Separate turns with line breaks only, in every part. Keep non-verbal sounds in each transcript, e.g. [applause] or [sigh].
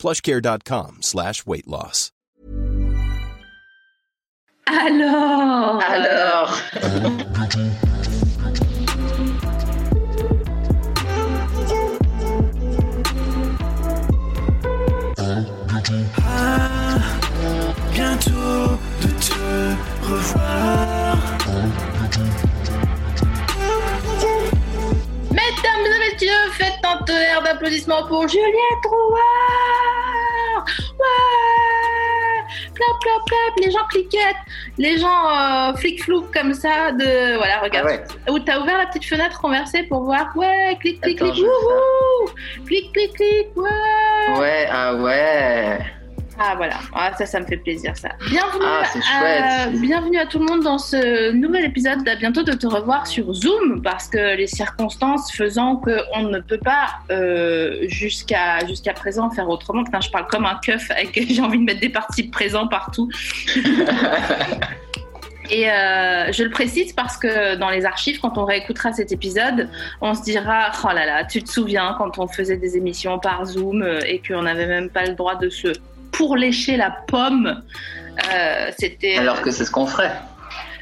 plushcare.com slash weight loss.
Alors
Alors
euh, Faites un tonnerre d'applaudissements pour Juliette Drouard. Ouais. Clap, clap, clap, les gens cliquettent, les gens euh, flic-flouc comme ça, de... Voilà, regarde.
Ah ouais.
Où t'as ouvert la petite fenêtre conversée pour voir, ouais, clic, clic,
Attends,
clic, wouhou. Clic, clic, clic, ouais.
Ouais, ah ouais
Ah voilà, ah, ça, ça me fait plaisir ça. Bienvenue,
Ah,
à, bienvenue à tout le monde dans ce nouvel épisode. À bientôt de te revoir sur Zoom parce que les circonstances faisant qu'on ne peut pas euh, jusqu'à jusqu'à présent faire autrement. Putain, je parle comme un keuf avec [laughs] j'ai envie de mettre des participes présents partout. [laughs] Et euh, je le précise parce que dans les archives, quand on réécoutera cet épisode, on se dira Oh là là, tu te souviens quand on faisait des émissions par Zoom euh, et qu'on n'avait même pas le droit de se pourlécher la pomme euh, C'était.
Alors que c'est ce qu'on ferait.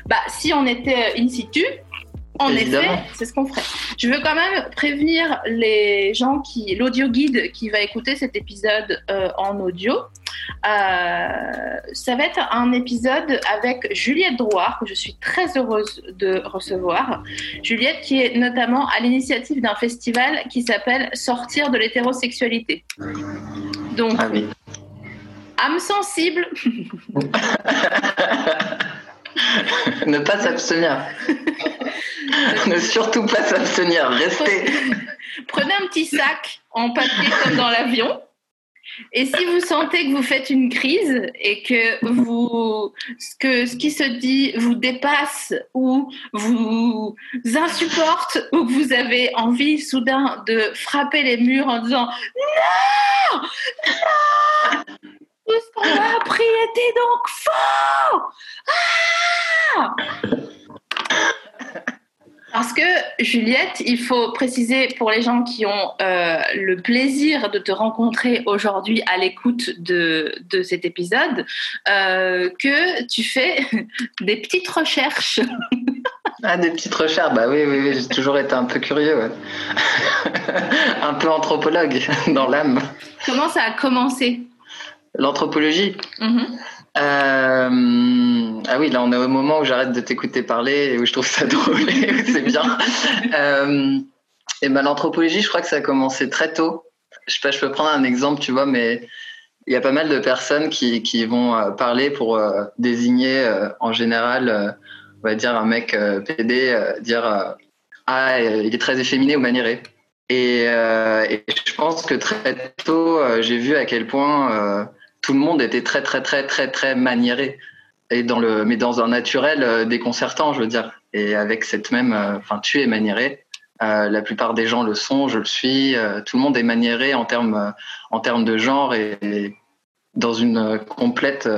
Bah, si on était in situ, en
Évidemment.
effet, c'est ce qu'on ferait. Je veux quand même prévenir les gens qui, l'audio guide qui va écouter cet épisode euh, en audio. Euh, ça va être un épisode avec Juliette Drouard, que je suis très heureuse de recevoir. Juliette, qui est notamment à l'initiative d'un festival qui s'appelle Sortir de l'hétérosexualité. Donc,
Ah oui.
Âme sensible, [laughs]
ne pas s'abstenir. ne surtout pas s'abstenir. Restez. [laughs]
Prenez un petit sac en papier comme dans l'avion. Et si vous sentez que vous faites une crise et que vous, que ce qui se dit vous dépasse ou vous insupporte ou que vous avez envie soudain de frapper les murs en disant non, non, tout ce qu'on a appris était donc faux. Ah parce que Juliette, il faut préciser pour les gens qui ont euh, le plaisir de te rencontrer aujourd'hui à l'écoute de, de cet épisode, euh, que tu fais [laughs] des petites recherches. [laughs]
Ah, des petites recherches. Bah oui, oui, oui. J'ai toujours été un peu curieux. ouais. [laughs] un peu anthropologue dans l'âme.
Comment ça a commencé?
L'anthropologie.
Mhm.
Euh, Ah oui, là on est au moment où j'arrête de t'écouter parler et où je trouve ça [laughs] drôle et où c'est bien. Euh, et ben l'anthropologie, je crois que ça a commencé très tôt. Je sais pas, je peux prendre un exemple, tu vois, mais il y a pas mal de personnes qui, qui vont euh, parler pour euh, désigner en général, on va dire un mec PD, dire ah il est très efféminé ou maniéré. Et, euh, et je pense que très tôt, euh, j'ai vu à quel point tout le monde était très très très très très maniéré. Et dans le mais dans un naturel euh, déconcertant je veux dire. Et avec cette même euh, enfin tu es maniéré. Euh, la plupart des gens le sont je le suis. Tout le monde est maniéré en termes en termes de genre et, dans une complète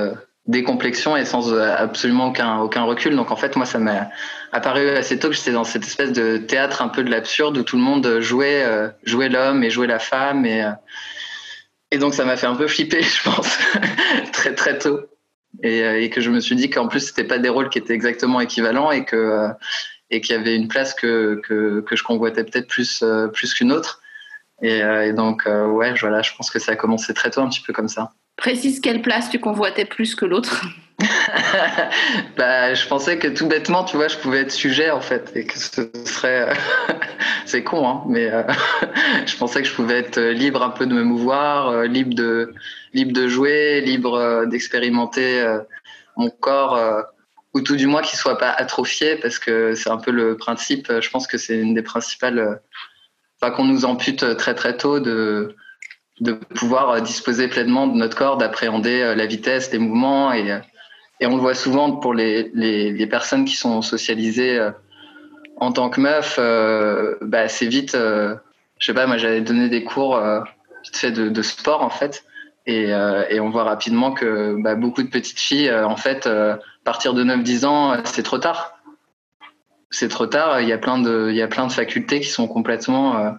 décomplexion et sans absolument aucun aucun recul. Donc en fait moi ça m'a apparu assez tôt que j'étais dans cette espèce de théâtre un peu de l'absurde où tout le monde jouait jouait l'homme et jouait la femme et et donc ça m'a fait un peu flipper, [laughs] je pense, très très tôt. Et, euh, et que je me suis dit qu'en plus c'était pas des rôles qui étaient exactement équivalents et euh, qu'il y avait une place que je convoitais peut-être plus euh, qu'une autre. Et, et donc ouais, voilà, je pense que ça a commencé très tôt un petit peu comme ça.
Précise quelle place tu convoitais plus que l'autre. [laughs]
bah, je pensais que tout bêtement, tu vois, je pouvais être sujet en fait, et que ce serait, [laughs] c'est con, hein, mais euh, [laughs] je pensais que je pouvais être libre un peu de me mouvoir, euh, libre de, libre de jouer, libre euh, d'expérimenter euh, mon corps, euh, ou tout du moins qu'il soit pas atrophié, parce que c'est un peu le principe. euh, Je pense que c'est une des principales, euh, enfin qu'on nous ampute très très tôt de de pouvoir disposer pleinement de notre corps, d'appréhender la vitesse, les mouvements. Et, et on le voit souvent pour les, les, personnes qui sont socialisées en tant que meuf, bah, c'est vite, je sais pas, moi j'avais donné des cours fait de, de, sport en fait. Et, et, on voit rapidement que bah, beaucoup de petites filles, en fait, à partir de 9-10 ans, c'est trop tard c'est trop tard. Il y a plein de, il y a plein de facultés qui sont complètement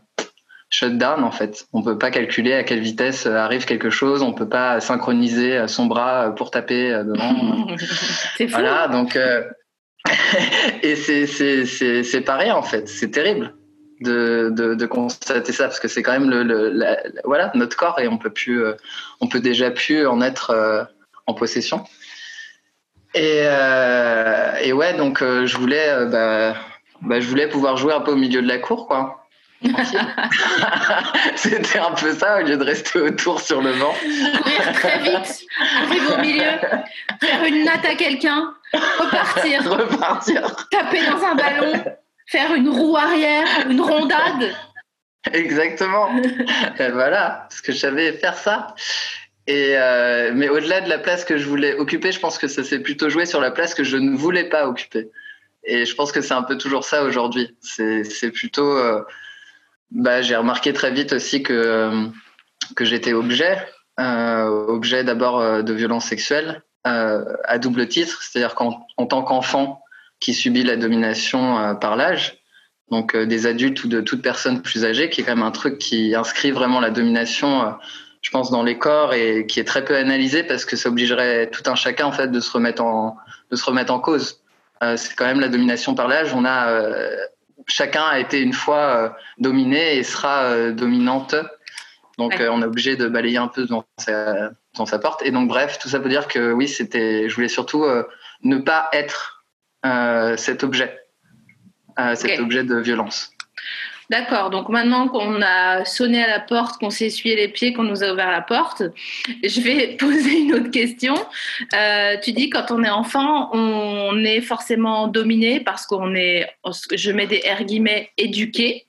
euh, shut down en fait. On peut pas calculer à quelle vitesse euh, arrive quelque chose. On peut pas synchroniser euh, son bras pour taper devant. [laughs]
c'est fou.
Voilà, donc [laughs] et c'est c'est c'est c'est pareil en fait. C'est terrible. De, de, de, constater ça parce que c'est quand même le, le voilà notre corps et on peut plus on peut déjà plus en être en possession et, euh, et ouais, donc euh, je voulais, euh, bah, bah, je voulais pouvoir jouer un peu au milieu de la cour, quoi. [laughs] C'était un peu ça, au lieu de rester autour sur le banc.
Courir très vite, arriver au milieu, faire une natte à quelqu'un, repartir. [laughs]
Repartir.
Taper dans un ballon, faire une roue arrière, une rondade.
Exactement. et voilà, parce que je savais faire ça. Et euh, mais au-delà de la place que je voulais occuper, je pense que ça s'est plutôt joué sur la place que je ne voulais pas occuper. Et je pense que c'est un peu toujours ça aujourd'hui. C'est plutôt. Euh, bah, j'ai remarqué très vite aussi que, euh, que j'étais objet. Euh, objet d'abord euh, de violence sexuelle à double titre, c'est-à-dire qu'en en tant qu'enfant qui subit la domination par l'âge, donc des adultes ou de toute personne plus âgée, qui est quand même un truc qui inscrit vraiment la domination je pense, dans les corps et qui est très peu analysé parce que ça obligerait tout un chacun en fait de se remettre en de se remettre en cause. C'est quand même la domination par l'âge. On a chacun a été une fois euh, dominé et sera euh, dominante. Donc
Ouais.
on est obligé de balayer un peu dans sa, dans sa porte. Et donc bref, tout ça veut dire que oui, c'était. Je voulais surtout euh, ne pas être euh, cet objet, euh, cet objet de violence.
D'accord, donc maintenant qu'on a sonné à la porte, qu'on s'est essuyé les pieds, qu'on nous a ouvert la porte, je vais [laughs] poser une autre question. Euh, tu dis quand on est enfant, on est forcément dominé parce qu'on est, je mets des R guillemets, éduqué.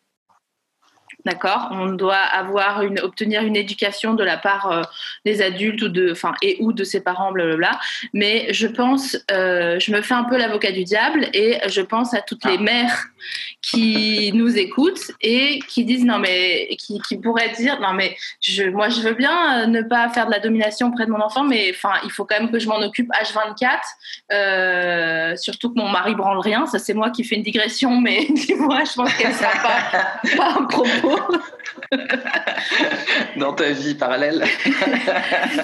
D'accord, on doit avoir une, obtenir une éducation de la part euh, des adultes ou de, enfin, et ou de ses parents, blablabla. Mais je pense, euh, je me fais un peu l'avocat du diable et je pense à toutes les mères qui [laughs] nous écoutent et qui disent non mais qui, qui pourraient dire non mais je, moi je veux bien euh, ne pas faire de la domination auprès de mon enfant mais enfin il faut quand même que je m'en occupe H24 euh, surtout que mon mari branle rien. Ça c'est moi qui fais une digression mais [laughs] dis-moi je pense qu'elle sera pas, pas un propos
Dans ta vie parallèle. [laughs]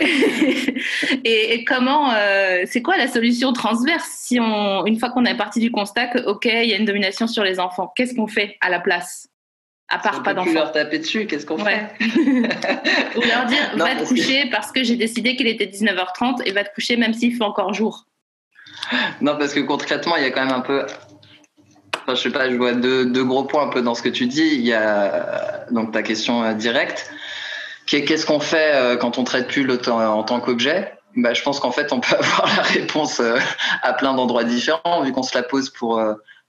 et, et comment euh, c'est quoi la solution transverse si on une fois qu'on est parti du constat que ok il y a une domination sur les enfants qu'est-ce qu'on fait à la place à part
on
pas d'enfants
leur taper dessus. Qu'est-ce qu'on
Ouais.
fait? [laughs]
Ou leur dire
Non,
va te
que-
coucher parce que j'ai décidé qu'il était 19h30 et va te coucher même s'il fait encore jour.
Non, parce que concrètement, il y a quand même un peu. Je sais pas, je vois deux, gros points un peu dans ce que tu dis. Il y a donc ta question euh, directe, qu'est-ce qu'on fait euh, quand on traite plus l'autre en, tant qu'objet? Bah, Je pense qu'en fait, on peut [laughs] avoir la réponse euh, à plein d'endroits différents, vu qu'on se la pose pour,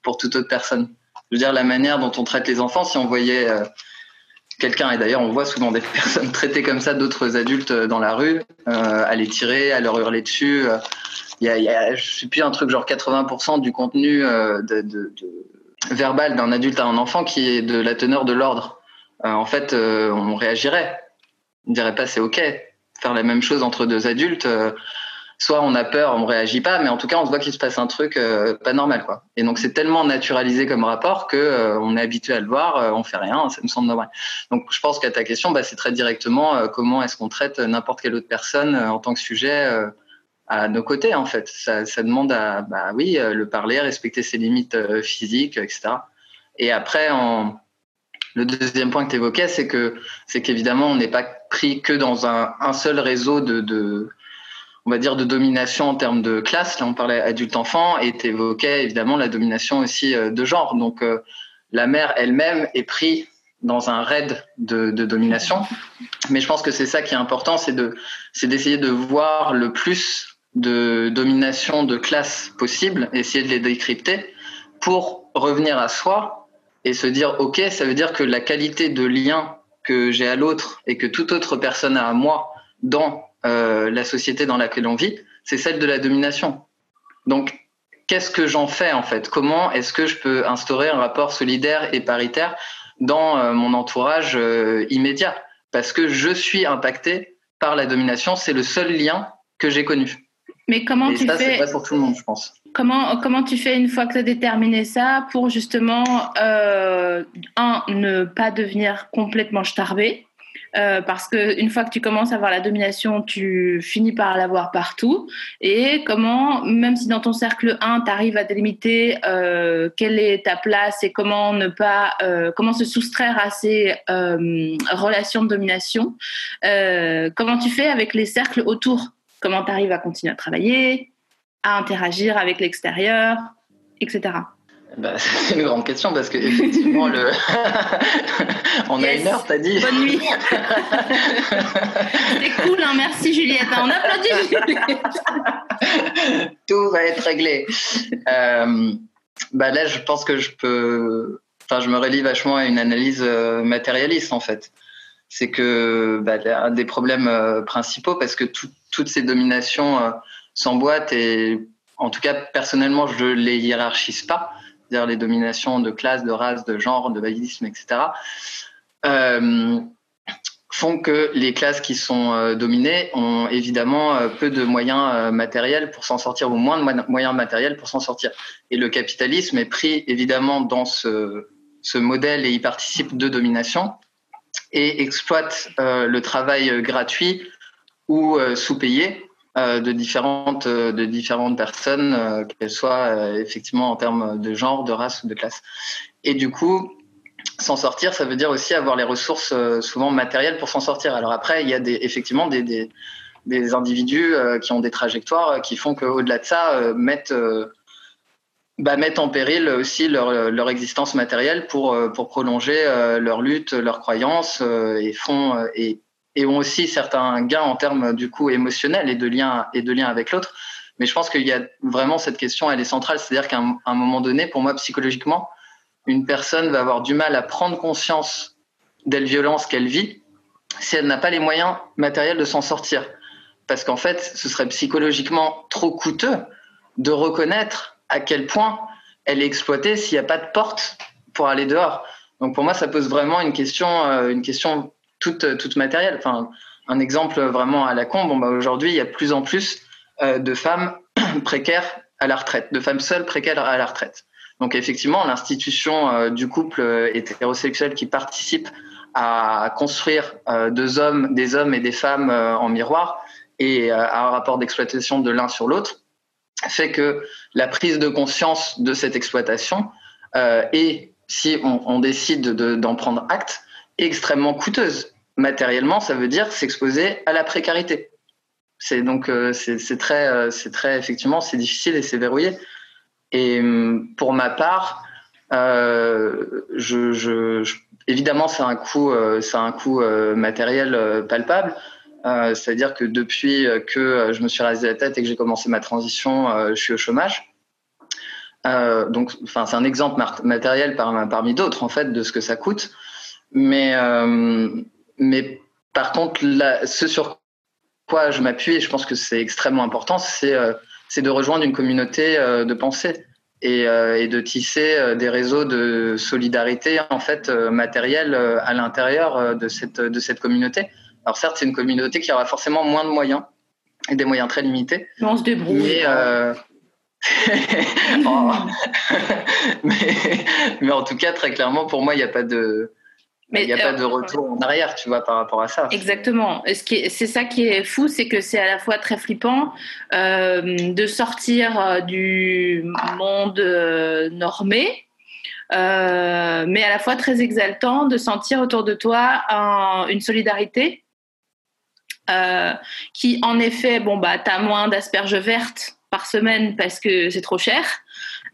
pour toute autre personne. Je veux dire, la manière dont on traite les enfants, si on voyait quelqu'un, et d'ailleurs, on voit souvent des [laughs] personnes traiter comme ça d'autres adultes dans la rue, à les tirer, à leur hurler dessus. il y a, y a, je sais plus, un truc genre 80% du contenu de verbal d'un adulte à un enfant qui est de la teneur de l'ordre. Euh, en fait, euh, on réagirait. On dirait pas c'est ok. Faire la même chose entre deux adultes, euh, soit on a peur, on réagit pas, mais en tout cas on se voit qu'il se passe un truc pas normal quoi. Et donc c'est tellement naturalisé comme rapport que euh, on est habitué à le voir, on fait rien, ça me semble normal. Donc je pense qu'à ta question, bah, c'est très directement comment est-ce qu'on traite n'importe quelle autre personne en tant que sujet. À nos côtés en fait. Ça, demande à, bah oui, euh, le parler, respecter ses limites euh, physiques, etc. Et après, le deuxième point que tu évoquais, c'est que c'est qu'évidemment, on n'est pas pris que dans un, un seul réseau de, de, on va dire, de domination en termes de classe. Là, on parlait adulte-enfant et tu évoquais évidemment la domination aussi euh, de genre. Donc, la mère elle-même est prise dans un raid de, de domination. Mais je pense que c'est ça qui est important, c'est de, c'est d'essayer de voir le plus de domination de classe possible, essayer de les décrypter pour revenir à soi et se dire ok, ça veut dire que la qualité de lien que j'ai à l'autre et que toute autre personne a à moi dans euh, la société dans laquelle on vit, c'est celle de la domination. Donc, qu'est-ce que j'en fais en fait? Comment est-ce que je peux instaurer un rapport solidaire et paritaire dans euh, mon entourage euh, immédiat? Parce que je suis impacté par la domination, c'est le seul lien que j'ai connu.
Mais comment
et
tu
ça,
fais
c'est vrai pour tout le monde, je pense.
Comment, comment tu fais une fois que tu as déterminé ça pour justement, euh, un, ne pas devenir complètement starbé euh, parce que une fois que tu commences à avoir la domination, tu finis par l'avoir partout. Et comment, même si dans ton cercle 1, tu arrives à délimiter euh, quelle est ta place et comment ne pas, euh, comment se soustraire à ces relations de domination, comment tu fais avec les cercles autour? Comment tu arrives à continuer à travailler, à interagir avec l'extérieur, etc.
Bah, c'est une grande question parce que effectivement le [laughs] [laughs] on a une heure t'as dit
Bonne nuit. C'est cool, hein, merci Juliette. On applaudit Juliette. [laughs]
tout va être réglé. Euh, bah là, je pense que je peux. Enfin, je me relie vachement à une analyse euh, matérialiste en fait. C'est que bah, des problèmes euh, principaux, parce que tout- toutes ces dominations euh, s'emboîtent et en tout cas personnellement, je les hiérarchise pas. C'est-à-dire les dominations de classe, de race, de genre, de validisme, etc. Euh, font que les classes qui sont dominées ont évidemment peu de moyens matériels pour s'en sortir, ou moins de mo- moyens matériels pour s'en sortir. Et le capitalisme est pris évidemment dans ce, ce modèle et y participe de domination et exploite euh, le travail euh, gratuit ou euh, sous-payé de différentes de différentes personnes, qu'elles soient effectivement en termes de genre, de race ou de classe. Et du coup, s'en sortir, ça veut dire aussi avoir les ressources souvent matérielles pour s'en sortir. Alors après, il y a effectivement des, des, des individus qui ont des trajectoires qui font qu'au-delà de ça, mettent, bah, mettent en péril aussi leur, existence matérielle pour, euh, prolonger euh, leur lutte, leurs croyances euh, et, font, et, ont aussi certains gains en termes du coup émotionnels et de lien, et de lien avec l'autre. Mais je pense qu'il y a vraiment cette question, elle est centrale. C'est-à-dire qu'à un moment donné, pour moi, psychologiquement, une personne va avoir du mal à prendre conscience des violences qu'elle vit si elle n'a pas les moyens matériels de s'en sortir. Parce qu'en fait, ce serait psychologiquement trop coûteux de reconnaître à quel point elle est exploitée s'il n'y a pas de porte pour aller dehors. Donc pour moi, ça pose vraiment une question, euh, une question toute, toute matérielle. Enfin, un exemple vraiment à la con. Bon, bah, aujourd'hui, il y a de plus en plus euh, de femmes [clears throat] précaires à la retraite, de femmes seules précaires à la retraite. Donc effectivement, l'institution euh, du couple euh, hétérosexuel qui participe à construire euh, deux hommes, des hommes et des femmes euh, en miroir et euh, à un rapport d'exploitation de l'un sur l'autre fait que la prise de conscience de cette exploitation euh, et si on, décide de- d'en prendre acte est extrêmement coûteuse. Matériellement, ça veut dire s'exposer à la précarité. C'est donc euh, c'est très euh, c'est très effectivement c'est difficile et c'est verrouillé. Et hum, pour ma part, évidemment, c'est un coût, c'est un coût matériel palpable. Euh, C'est-à-dire que depuis que je me suis rasé la tête et que j'ai commencé ma transition, euh, je suis au chômage. Euh, donc, enfin, c'est un exemple matériel par- parmi d'autres en fait de ce que ça coûte. Mais, mais par contre, là, ce sur quoi je m'appuie, et je pense que c'est extrêmement important, c'est de rejoindre une communauté de pensée et, de tisser des réseaux de solidarité en fait matérielle à l'intérieur de cette de cette communauté. Alors certes, c'est une communauté qui aura forcément moins de moyens et des moyens très limités,
Mais on se débrouille.
mais euh, [laughs] [laughs] oh. [laughs] mais mais en tout cas très clairement pour moi il n'y a pas de
Mais,
il n'y a pas
euh,
de retour en arrière, tu vois, par rapport à ça.
Exactement. Ce C'est ça qui est fou, c'est que c'est à la fois très flippant euh, de sortir du monde normé, euh, mais à la fois très exaltant de sentir autour de toi un- une solidarité euh, qui, en effet, bon, bah, tu as moins d'asperges vertes par semaine parce que c'est trop cher,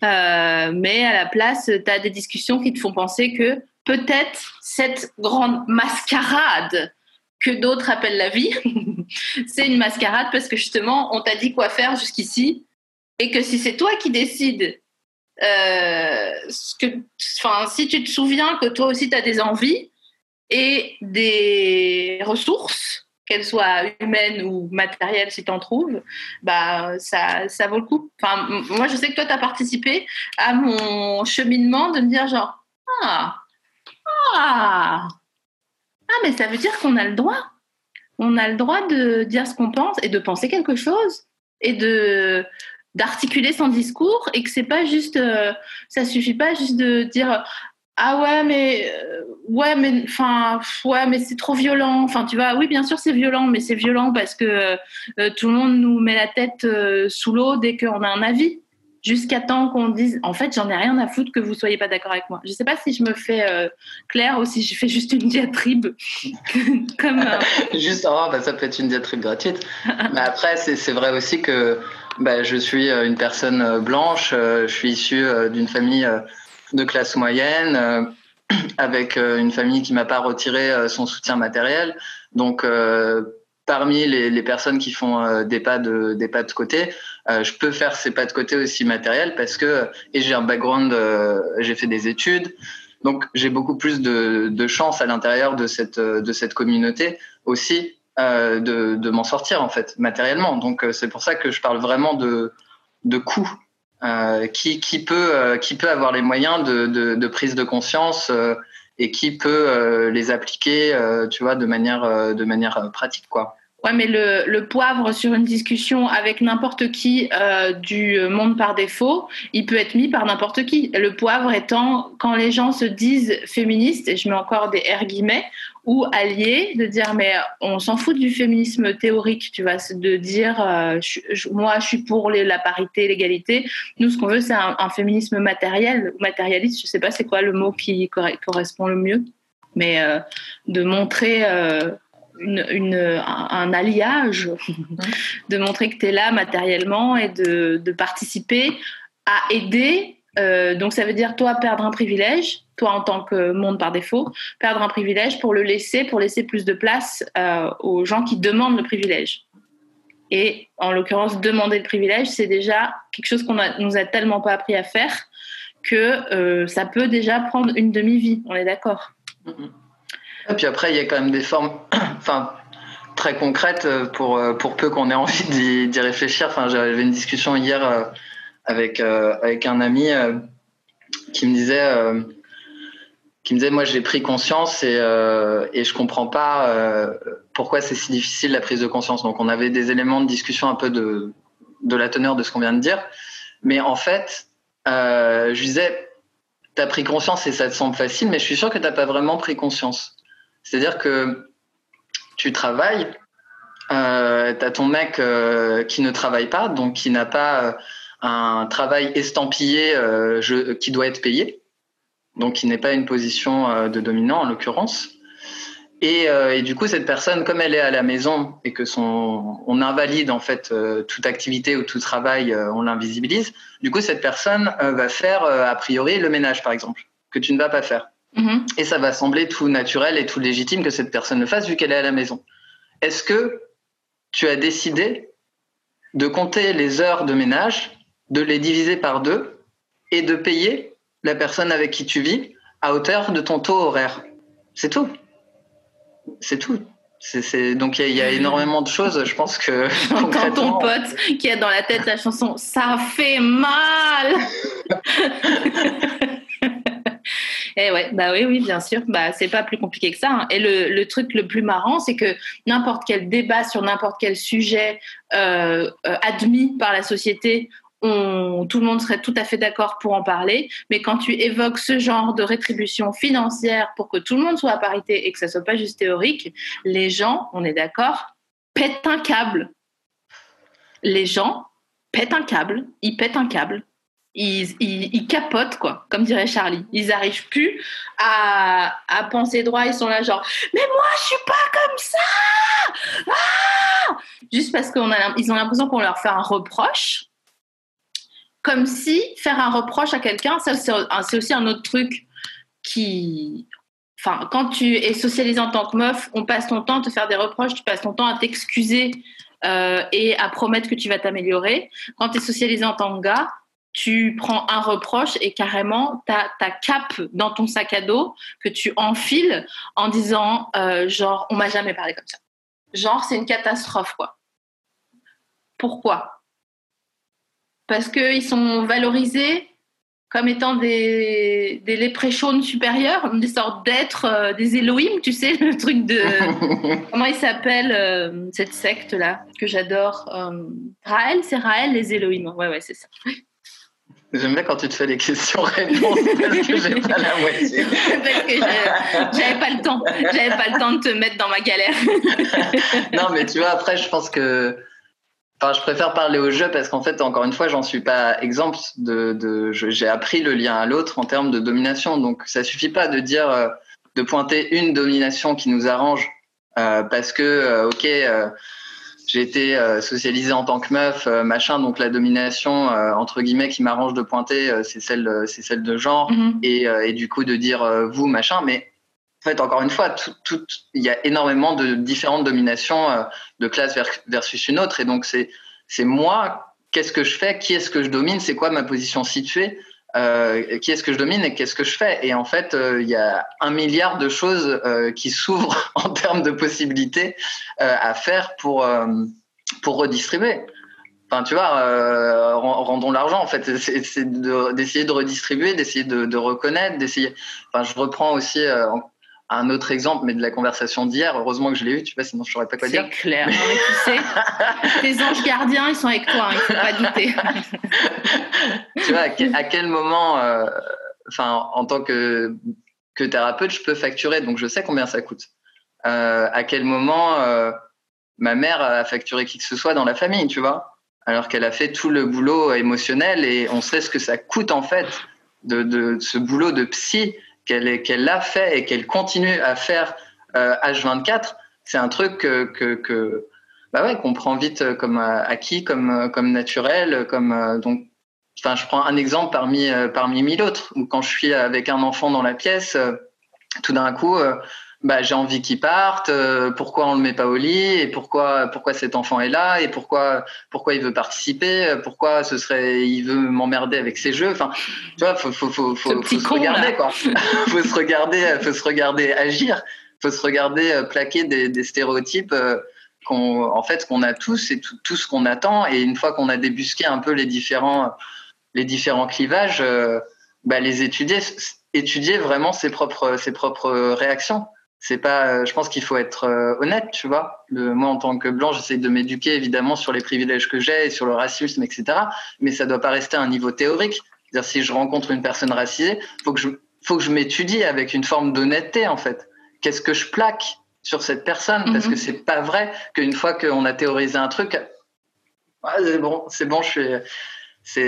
euh, mais à la place, tu as des discussions qui te font penser que peut-être cette grande mascarade que d'autres appellent la vie, [laughs] c'est une mascarade parce que justement, on t'a dit quoi faire jusqu'ici et que si c'est toi qui décides, euh, si tu te souviens que toi aussi tu as des envies, et des ressources, qu'elles soient humaines ou matérielles si tu en trouves, bah, ça, ça vaut le coup. Enfin, moi, je sais que toi, tu as participé à mon cheminement de me dire genre, ah, ah, ah, mais ça veut dire qu'on a le droit. On a le droit de dire ce qu'on pense et de penser quelque chose et de d'articuler son discours et que c'est pas juste euh, ça suffit pas juste de dire ah ouais mais euh, ouais mais enfin ouais mais c'est trop violent. Enfin tu vois oui bien sûr c'est violent mais c'est violent parce que euh, tout le monde nous met la tête euh, sous l'eau dès qu'on a un avis. Jusqu'à temps qu'on dise en fait j'en ai rien à foutre que vous soyez pas d'accord avec moi. Je sais pas si je me fais euh, clair ou si je fais juste une diatribe [laughs] comme euh, [laughs]
Juste, oh, bah, ça peut être une diatribe gratuite. Mais après, c'est vrai aussi que bah, je suis euh, une personne euh, blanche, euh, je suis issu euh, d'une famille euh, de classe moyenne, euh, [clears throat] avec euh, une famille qui m'a pas retiré euh, son soutien matériel. Donc, parmi les, personnes qui font des pas de des pas de côté, je peux faire ces pas de côté aussi matériels parce que et j'ai un background, j'ai fait des études, donc j'ai beaucoup plus de, de chance à l'intérieur de cette de cette communauté aussi de, de m'en sortir en fait matériellement. Donc c'est pour ça que je parle vraiment de de coûts. Euh, qui, qui peut euh, qui peut avoir les moyens de, prise de conscience euh, et qui peut les appliquer tu vois de manière pratique quoi
Ouais, mais le, poivre sur une discussion avec n'importe qui du monde par défaut, il peut être mis par n'importe qui. Le poivre étant quand les gens se disent féministes, et je mets encore des R guillemets, ou alliés, de dire mais on s'en fout du féminisme théorique, tu vois, de dire euh, je- je- moi je suis pour les- la parité, l'égalité. Nous, ce qu'on veut, c'est un, un féminisme matériel ou matérialiste. Je sais pas c'est quoi le mot qui corre- correspond le mieux, mais euh, de montrer. euh, une, une- un, un alliage, [laughs] de montrer que tu es là matériellement et de, de participer à aider. Donc ça veut dire toi perdre un privilège, toi en tant que monde par défaut, perdre un privilège pour le laisser, pour laisser plus de place euh, aux gens qui demandent le privilège. Et en l'occurrence, demander le privilège, c'est déjà quelque chose qu'on a- nous a tellement pas appris à faire que euh, ça peut déjà prendre une demi-vie. On est d'accord
Et puis après, il y a quand même des formes, [coughs] enfin, très concrètes euh, pour, pour peu qu'on ait envie d'y d'y réfléchir. Enfin, j'avais une discussion hier avec, avec un ami qui me disait, qui me disait, moi, j'ai pris conscience et, euh, et je comprends pas euh, pourquoi c'est si difficile la prise de conscience. Donc, on avait des éléments de discussion un peu de, la teneur de ce qu'on vient de dire. Mais en fait, euh, je disais, tu as pris conscience et ça te semble facile, mais je suis sûr que tu n'as pas vraiment pris conscience. C'est-à-dire que tu travailles, euh, tu as ton mec euh, qui ne travaille pas, donc qui n'a pas euh, un travail estampillé qui doit être payé, donc qui n'est pas une position euh, de dominant en l'occurrence. Et, euh, et du coup, cette personne, comme elle est à la maison et que son, on invalide en fait euh, toute activité ou tout travail, euh, on l'invisibilise. Du coup, cette personne va faire a priori le ménage, par exemple, que tu ne vas pas faire.
Mhm.
Et ça va sembler tout naturel et tout légitime que cette personne le fasse vu qu'elle est à la maison. Est-ce que tu as décidé de compter les heures de ménage, de les diviser par deux et de payer la personne avec qui tu vis à hauteur de ton taux horaire C'est tout. C'est tout. Donc il y, a- il y a énormément de choses, je pense que [laughs]
Quand ton
concrètement,
pote qui a dans la tête la chanson Ça fait mal [laughs] Et ouais, bah oui, oui, bien sûr. Bah, c'est pas plus compliqué que ça. hein. Et le, le truc le plus marrant, c'est que n'importe quel débat sur n'importe quel sujet euh, euh, admis par la société, tout le monde serait tout à fait d'accord pour en parler. Mais quand tu évoques ce genre de rétribution financière pour que tout le monde soit à parité et que ça soit pas juste théorique, les gens, on est d'accord, pètent un câble. Les gens pètent un câble, ils pètent un câble ils, ils, ils capotent, quoi, comme dirait Charlie. Ils n'arrivent plus à, à penser droit. Ils sont là, genre, mais moi, je suis pas comme ça ah Juste parce qu'ils ont l'impression qu'on leur fait un reproche. Comme si faire un reproche à quelqu'un, c'est aussi un autre truc qui. Enfin, quand tu es socialisé en tant que meuf, on passe ton temps à te faire des reproches, tu passes ton temps à t'excuser euh, et à promettre que tu vas t'améliorer. Quand tu es socialisé en tant que gars, tu prends un reproche et carrément, tu as ta cape dans ton sac à dos que tu enfiles en disant, euh, genre, on m'a jamais parlé comme ça. Genre, c'est une catastrophe, quoi. Pourquoi? Parce qu'ils sont valorisés comme étant des, des léprechaunes supérieurs, des sortes d'êtres, euh, des Elohim, tu sais, [laughs] le truc de... [laughs] comment il s'appelle euh, cette secte-là que j'adore Raël, c'est Raël, les Elohim. Ouais, ouais, c'est ça.
J'aime bien quand tu te fais des questions-réponses parce que j'ai pas la [laughs] moitié.
parce que j'avais pas le temps. J'avais pas le temps de te mettre dans ma galère.
non, mais tu vois, après, je pense que. Enfin, je préfère parler au jeu parce qu'en fait, encore une fois, j'en suis pas exemple. De, de j'ai appris le lien à l'autre en termes de domination. Donc, ça suffit pas de dire, euh, de pointer une domination qui nous arrange euh, parce que, euh, ok j'ai été euh, socialisée en tant que meuf, euh, machin, donc la domination euh, entre guillemets qui m'arrange de pointer, c'est celle, c'est celle de genre, mhm. et, et, du coup de dire vous machin, mais en fait encore une fois, il y a énormément de différentes dominations de classe versus une autre, et donc c'est moi, qu'est-ce que je fais, qui est-ce que je domine, c'est quoi ma position située? Euh, qui est-ce que je domine et qu'est-ce que je fais? Et en fait, il y a un milliard de choses euh, qui s'ouvrent [laughs] en termes de possibilités euh, à faire pour, pour redistribuer. Enfin, tu vois, rendons l'argent, en fait. C'est d'essayer de, redistribuer, d'essayer de, de, reconnaître, d'essayer. Enfin, je reprends aussi un autre exemple, mais de la conversation d'hier. Heureusement que je l'ai eu, tu vois, sinon je saurais pas quoi dire.
C'est clair. Mais... tu sais, [laughs] tes anges gardiens, ils sont avec toi, hein, il faut pas douter. [laughs]
tu vois, à quel moment, euh, enfin, en tant que, que thérapeute, je peux facturer, donc je sais combien ça coûte. Euh, à quel moment euh, ma mère a facturé qui que ce soit dans la famille, tu vois, alors qu'elle a fait tout le boulot émotionnel et on sait ce que ça coûte en fait de, de ce boulot de psy qu'elle qu'elle a fait et qu'elle continue à faire euh, H24, c'est un truc que, bah ouais, qu'on prend vite comme acquis, comme, comme naturel, comme donc. Enfin, je prends un exemple parmi parmi mille autres. Où quand je suis avec un enfant dans la pièce, tout d'un coup, bah, j'ai envie qu'il parte, euh, pourquoi on le met pas au lit et pourquoi pourquoi cet enfant est là et pourquoi pourquoi il veut participer, euh, pourquoi ce serait il veut m'emmerder avec ses jeux. Enfin, tu vois, faut faut faut faut, [laughs] faut se regarder quoi. faut se regarder, faut se regarder agir, faut se regarder euh, plaquer des, des stéréotypes qu'on en fait qu'on a tous et tout, tout ce qu'on attend et une fois qu'on a débusqué un peu les différents les différents clivages, bah, les étudier étudier vraiment ses propres ses propres réactions c'est pas euh, je pense qu'il faut être euh, honnête tu vois. Le, moi en tant que blanc j'essaie de m'éduquer évidemment sur les privilèges que j'ai et sur le racisme etc mais ça doit pas rester à un niveau théorique. Dire si je rencontre une personne racisée faut que je faut que je m'étudie avec une forme d'honnêteté en fait. Qu'est-ce que je plaque sur cette personne? Parce mhm. que c'est pas vrai qu'une fois qu'on a théorisé un truc c'est bon c'est bon je suis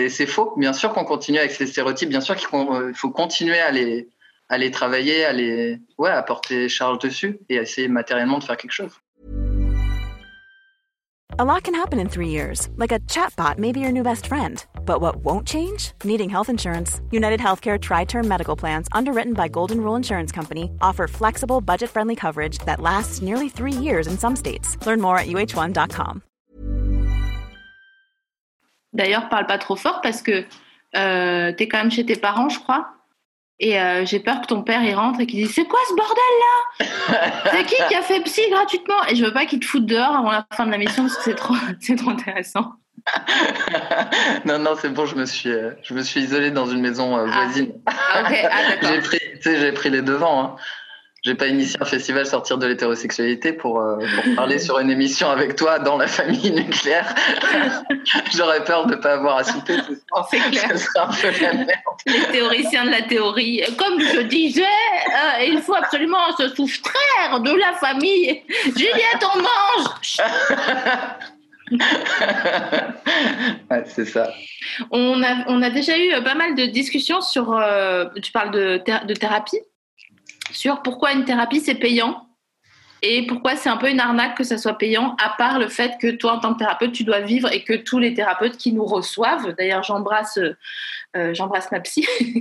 c'est faux. Bien sûr qu'on continue avec ces stéréotypes. Bien sûr qu'il faut continuer à les à les travailler, à les ouais, à porter charge dessus et essayer matériellement de faire quelque chose.
A lot can happen in three years, like a chatbot may be your new best friend. But what won't change? Needing health insurance. United Healthcare Tri Term Medical Plans, underwritten by Golden Rule Insurance Company, offer flexible, budget friendly coverage that lasts nearly three years in some states. Learn more at uh1.com.
D'ailleurs, parle pas trop fort parce que euh, t'es quand même chez tes parents, je crois. Et euh, j'ai peur que ton père il rentre et qu'il dise c'est quoi ce bordel là? [laughs] C'est qui qui a fait psy gratuitement? Et je veux pas qu'il te foute dehors avant la fin de la mission parce que c'est trop [laughs] c'est trop intéressant. [laughs]
non non c'est bon je me suis euh, je me suis isolé dans une maison euh, ah. voisine.
Ah, ok ah,
pris j'ai pris les devants. Hein j'ai pas initié un festival sortir de l'hétérosexualité pour, euh, pour parler sur une émission avec toi dans la famille nucléaire. [laughs] J'aurais peur de pas avoir à souper.
C'est clair.
un peu la merde.
Les théoriciens de la théorie. Comme je disais, euh, il faut absolument se soustraire de la famille. Juliette, on mange [laughs]
ouais, c'est ça.
On a, on a déjà eu pas mal de discussions sur. Euh, tu parles de, de thérapie? Sur pourquoi une thérapie c'est payant? Et pourquoi c'est un peu une arnaque que ça soit payant, à part le fait que toi, en tant que thérapeute, tu dois vivre et que tous les thérapeutes qui nous reçoivent, d'ailleurs, j'embrasse, euh, j'embrasse ma psy, [laughs]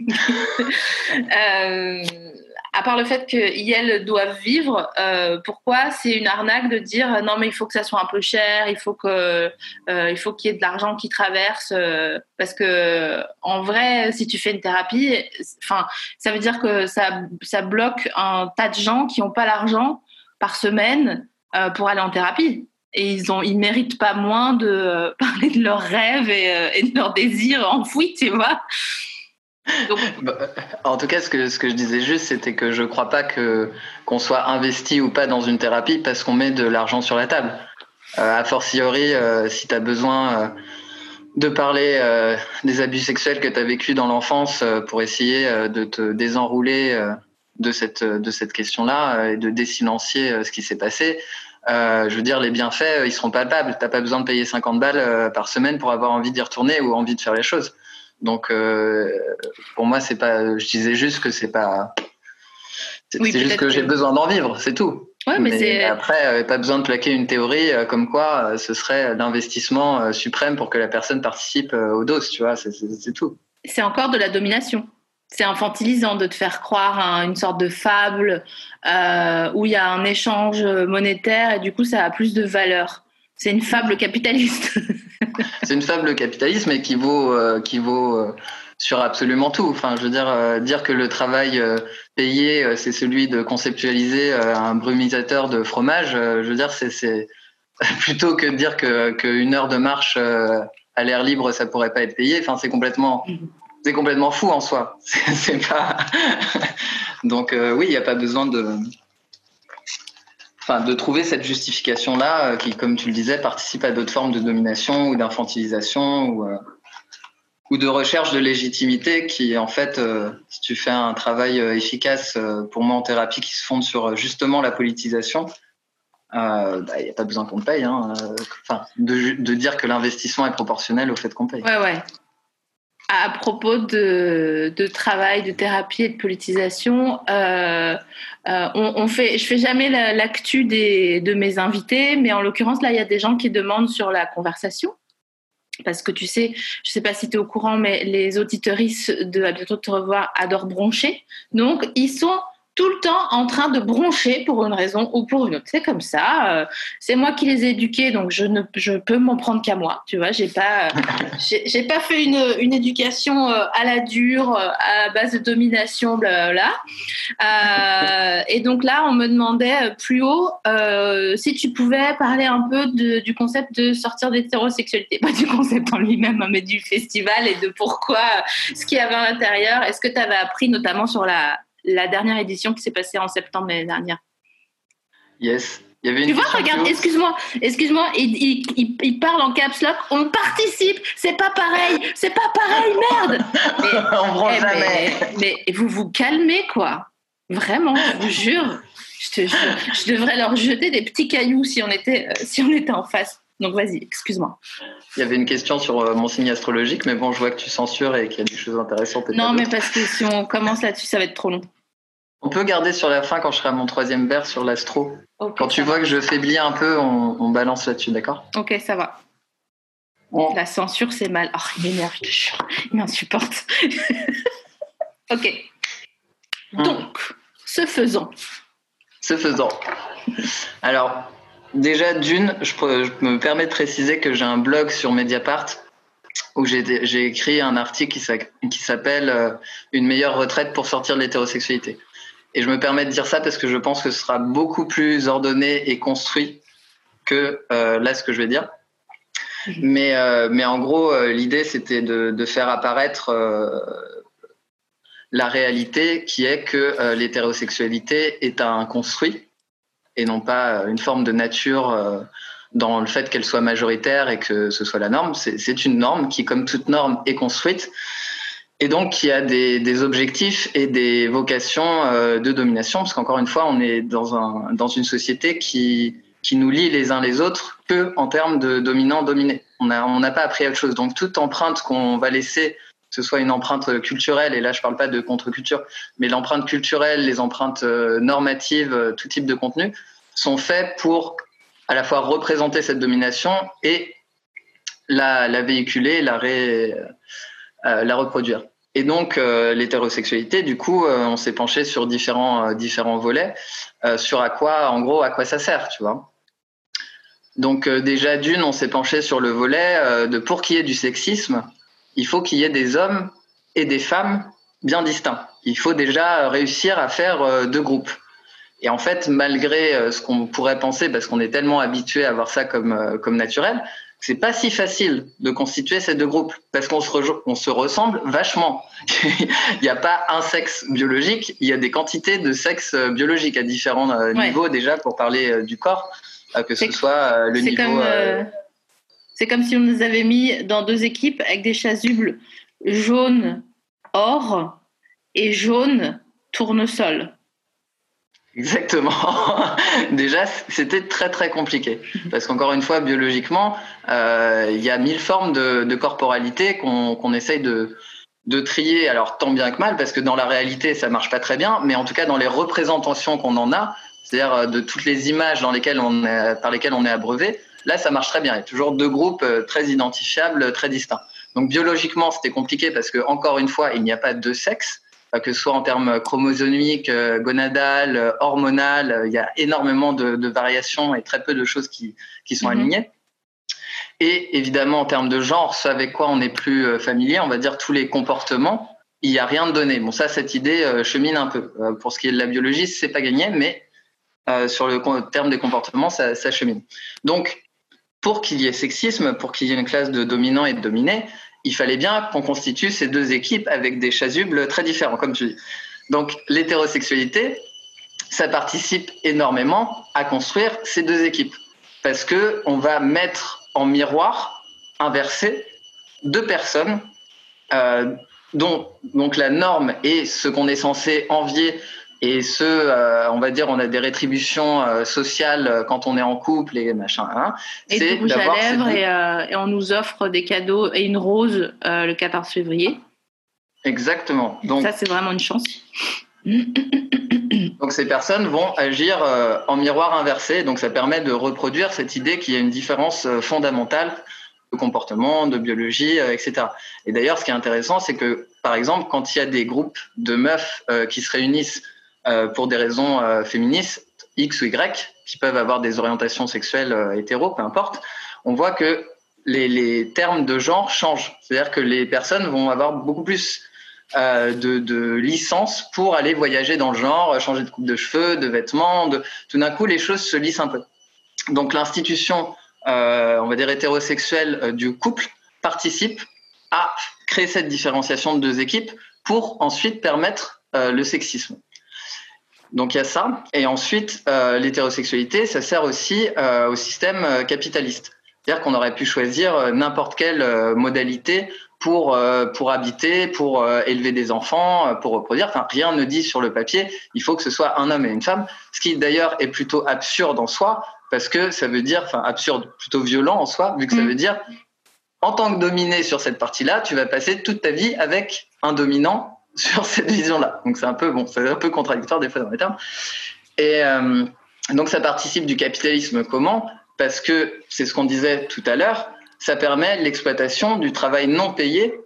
euh, à part le fait qu'elles doivent vivre, euh, pourquoi c'est une arnaque de dire euh, non mais il faut que ça soit un peu cher, il faut que euh, faut qu'il y ait de l'argent qui traverse parce que en vrai si tu fais une thérapie, enfin ça veut dire que ça ça bloque un tas de gens qui n'ont pas l'argent par semaine pour aller en thérapie et ils ont ils méritent pas moins de [laughs] parler de leurs rêves et de leurs désirs enfouis, tu vois. [laughs]
Bah, en tout cas, ce que, ce que je disais juste, c'était que je ne crois pas que qu'on soit investi ou pas dans une thérapie parce qu'on met de l'argent sur la table. Euh, a fortiori, euh, si tu as besoin euh, de parler des abus sexuels que tu as vécu dans l'enfance pour essayer de te désenrouler de cette, de cette question-là et de désilencier ce qui s'est passé, je veux dire, les bienfaits, ils seront palpables. Tu pas besoin de payer 50 balles par semaine pour avoir envie d'y retourner ou envie de faire les choses. Donc, euh, pour moi, c'est pas. Je disais juste que c'est pas. C'est juste que j'ai besoin d'en vivre, c'est tout.
Ouais, mais, mais
après, euh, pas besoin de plaquer une théorie euh, comme quoi ce serait l'investissement suprême pour que la personne participe aux doses, tu vois, c'est tout.
C'est encore de la domination. C'est infantilisant de te faire croire à une sorte de fable où il y a un échange monétaire et du coup ça a plus de valeur. C'est une fable capitaliste. [laughs]
c'est une fable capitalisme et qui vaut, euh, qui vaut euh, sur absolument tout. Enfin, je veux dire, euh, dire que le travail payé, c'est celui de conceptualiser un brumisateur de fromage. je veux dire, c'est [laughs] plutôt que de dire que qu'une heure de marche à l'air libre, ça pourrait pas être payé. Enfin, c'est complètement c'est complètement fou en soi. [laughs] C'est pas. Donc oui, il n'y a pas besoin de enfin, de trouver cette justification-là euh, qui, comme tu le disais, participe à d'autres formes de domination ou d'infantilisation ou, euh, ou de recherche de légitimité qui, en fait, euh, si tu fais un travail efficace pour moi en thérapie qui se fonde sur justement la politisation, il bah, n'y a pas besoin qu'on paye. Hein, de, de, dire que l'investissement est proportionnel au fait qu'on paye.
Ouais, ouais à propos de, travail, de thérapie et de politisation, euh, euh, on, fait, je fais jamais l'actu des de mes invités, mais en l'occurrence là, il y a des gens qui demandent sur la conversation. Parce que tu sais, je sais pas si tu es au courant, mais les auditeuristes de À bientôt te revoir adorent broncher. Donc, ils sont tout le temps en train de broncher pour une raison ou pour une autre. C'est comme ça. Euh, c'est moi qui les ai éduqués, donc je ne je peux m'en prendre qu'à moi. Tu vois, j'ai pas [laughs] j'ai pas fait une, une éducation euh, à la dure, euh, à base de domination, blablabla. Euh, et donc là, on me demandait plus haut si tu pouvais parler un peu de, du concept de sortir d'hétérosexualité, [laughs] pas du concept en lui-même, hein, mais du festival et de pourquoi, ce qu'il y avait à l'intérieur. Est-ce que tu avais appris notamment sur la la dernière édition qui s'est passée en septembre l'année dernière.
Yes.
Il y avait une tu vois, regarde, excuse-moi, excuse-moi, il, il, parle en caps lock, on participe, c'est pas pareil, c'est pas pareil, merde. [laughs]
Mais, on eh, jamais.
Mais, vous vous calmez, quoi. Vraiment, je vous jure. Je, je, devrais leur jeter des petits cailloux si on était, euh, si on était en face. Donc vas-y, excuse-moi.
Il y avait une question sur euh, mon signe astrologique, mais bon, je vois que tu censures et qu'il y a des choses intéressantes.
Non, mais parce que si on commence là-dessus, ça va être trop long.
On peut garder sur la fin quand je serai à mon troisième verre sur l'astro. quand tu vois que je faiblis un peu, on, balance là-dessus, d'accord?
Ok, ça va. La censure, c'est mal. Oh, il m'énerve, Il m'insupporte. [laughs] ok. Hum. Donc, ce faisant.
Ce faisant. Alors, déjà, d'une, je, me permets de préciser que j'ai un blog sur Mediapart où j'ai écrit un article qui s'appelle euh, Une meilleure retraite pour sortir de l'hétérosexualité. Et je me permets de dire ça parce que je pense que ce sera beaucoup plus ordonné et construit que euh, là ce que je vais dire. Mais, euh, mais en gros, euh, l'idée, c'était de, de, faire apparaître la réalité qui est que l'hétérosexualité est un construit et non pas une forme de nature dans le fait qu'elle soit majoritaire et que ce soit la norme. C'est une norme qui, comme toute norme, est construite et donc qui a des, objectifs et des vocations euh, de domination, parce qu'encore une fois, on est dans, un, dans une société qui, qui nous lie les uns les autres que en termes de dominant-dominé. On n'a pas appris autre chose. Donc toute empreinte qu'on va laisser, que ce soit une empreinte culturelle, et là je parle pas de contre-culture, mais l'empreinte culturelle, les empreintes euh, normatives, euh, tout type de contenu, sont faits pour à la fois représenter cette domination et la, la véhiculer, la ré, la reproduire. Et donc l'hétérosexualité, du coup, on s'est penché sur différents différents volets, sur à quoi, en gros, à quoi ça sert, tu vois. Donc déjà d'une, on s'est penché sur le volet de pour qu'il y ait du sexisme, il faut qu'il y ait des hommes et des femmes bien distincts. Il faut déjà réussir à faire deux groupes. Et en fait, malgré euh, ce qu'on pourrait penser, parce qu'on est tellement habitué à voir ça comme, euh, comme naturel, c'est pas si facile de constituer ces deux groupes parce qu'on se, on se ressemble vachement. [laughs] il n'y a pas un sexe biologique, il y a des quantités de sexe euh, biologiques à différents niveaux déjà pour parler du corps, que ce soit le niveau. Comme,
c'est comme si on nous avait mis dans deux équipes avec des chasubles jaune or et jaune tournesol.
Exactement. [laughs] Déjà, c'était très très compliqué parce qu'encore une fois, biologiquement, euh, il y a mille formes de, corporalité qu'on essaye de, de trier. Alors tant bien que mal, parce que dans la réalité, ça marche pas très bien, mais en tout cas dans les représentations qu'on en a, c'est-à-dire euh, de toutes les images dans lesquelles on est, par lesquelles on est abreuvé, là ça marche très bien. Il y a toujours deux groupes euh, très identifiables, très distincts. Donc biologiquement, c'était compliqué parce que encore une fois, il n'y a pas deux sexes que ce soit en termes chromosomiques, euh, gonadales, euh, hormonales, euh, il y a énormément de, variations et très peu de choses qui, qui sont mhm. alignées. Et évidemment, en termes de genre, ce avec quoi on est plus familier, on va dire tous les comportements, il n'y a rien de donné. Bon, ça, cette idée chemine un peu. Pour ce qui est de la biologie, c'est pas gagné, mais sur le terme des comportements, ça, ça chemine. Donc, pour qu'il y ait sexisme, pour qu'il y ait une classe de dominants et de dominés, il fallait bien qu'on constitue ces deux équipes avec des chasubles très différents, comme tu dis. Donc l'hétérosexualité, ça participe énormément à construire ces deux équipes, parce que on va mettre en miroir inversé deux personnes euh, dont donc la norme est ce qu'on est censé envier et ce, euh, on va dire, on a des rétributions euh, sociales euh, quand on est en couple et machin. Hein,
et c'est à lèvres et, et, on nous offre des cadeaux et une rose le 14 février.
Exactement.
Donc ça, c'est vraiment une chance.
donc ces personnes vont agir en miroir inversé. Donc ça permet de reproduire cette idée qu'il y a une différence fondamentale de comportement, de biologie, etc. Et d'ailleurs, ce qui est intéressant, c'est que, par exemple, quand il y a des groupes de meufs qui se réunissent euh, pour des raisons euh, féministes, X ou Y, qui peuvent avoir des orientations sexuelles euh, hétéro, peu importe, on voit que les, termes de genre changent. C'est-à-dire que les personnes vont avoir beaucoup plus euh, de, de licence pour aller voyager dans le genre, changer de coupe de cheveux, de vêtements. Tout d'un coup, les choses se lissent un peu. Donc l'institution, euh, on va dire hétérosexuelle du couple, participe à créer cette différenciation de deux équipes pour ensuite permettre euh, le sexisme. Donc il y a ça. Et ensuite, euh, l'hétérosexualité, ça sert aussi euh, au système euh, capitaliste. C'est-à-dire qu'on aurait pu choisir n'importe quelle modalité pour pour habiter, pour élever des enfants, pour reproduire. Enfin, rien ne dit sur le papier. Il faut que ce soit un homme et une femme. Ce qui d'ailleurs est plutôt absurde en soi, parce que ça veut dire, enfin absurde, plutôt violent en soi, vu que ça mm. veut dire, en tant que dominé sur cette partie-là, tu vas passer toute ta vie avec un dominant sur cette vision-là. Donc c'est un peu bon, c'est un peu contradictoire des fois dans les termes. Et euh, donc ça participe du capitalisme. Comment? Parce que c'est ce qu'on disait tout à l'heure. Ça permet l'exploitation du travail non payé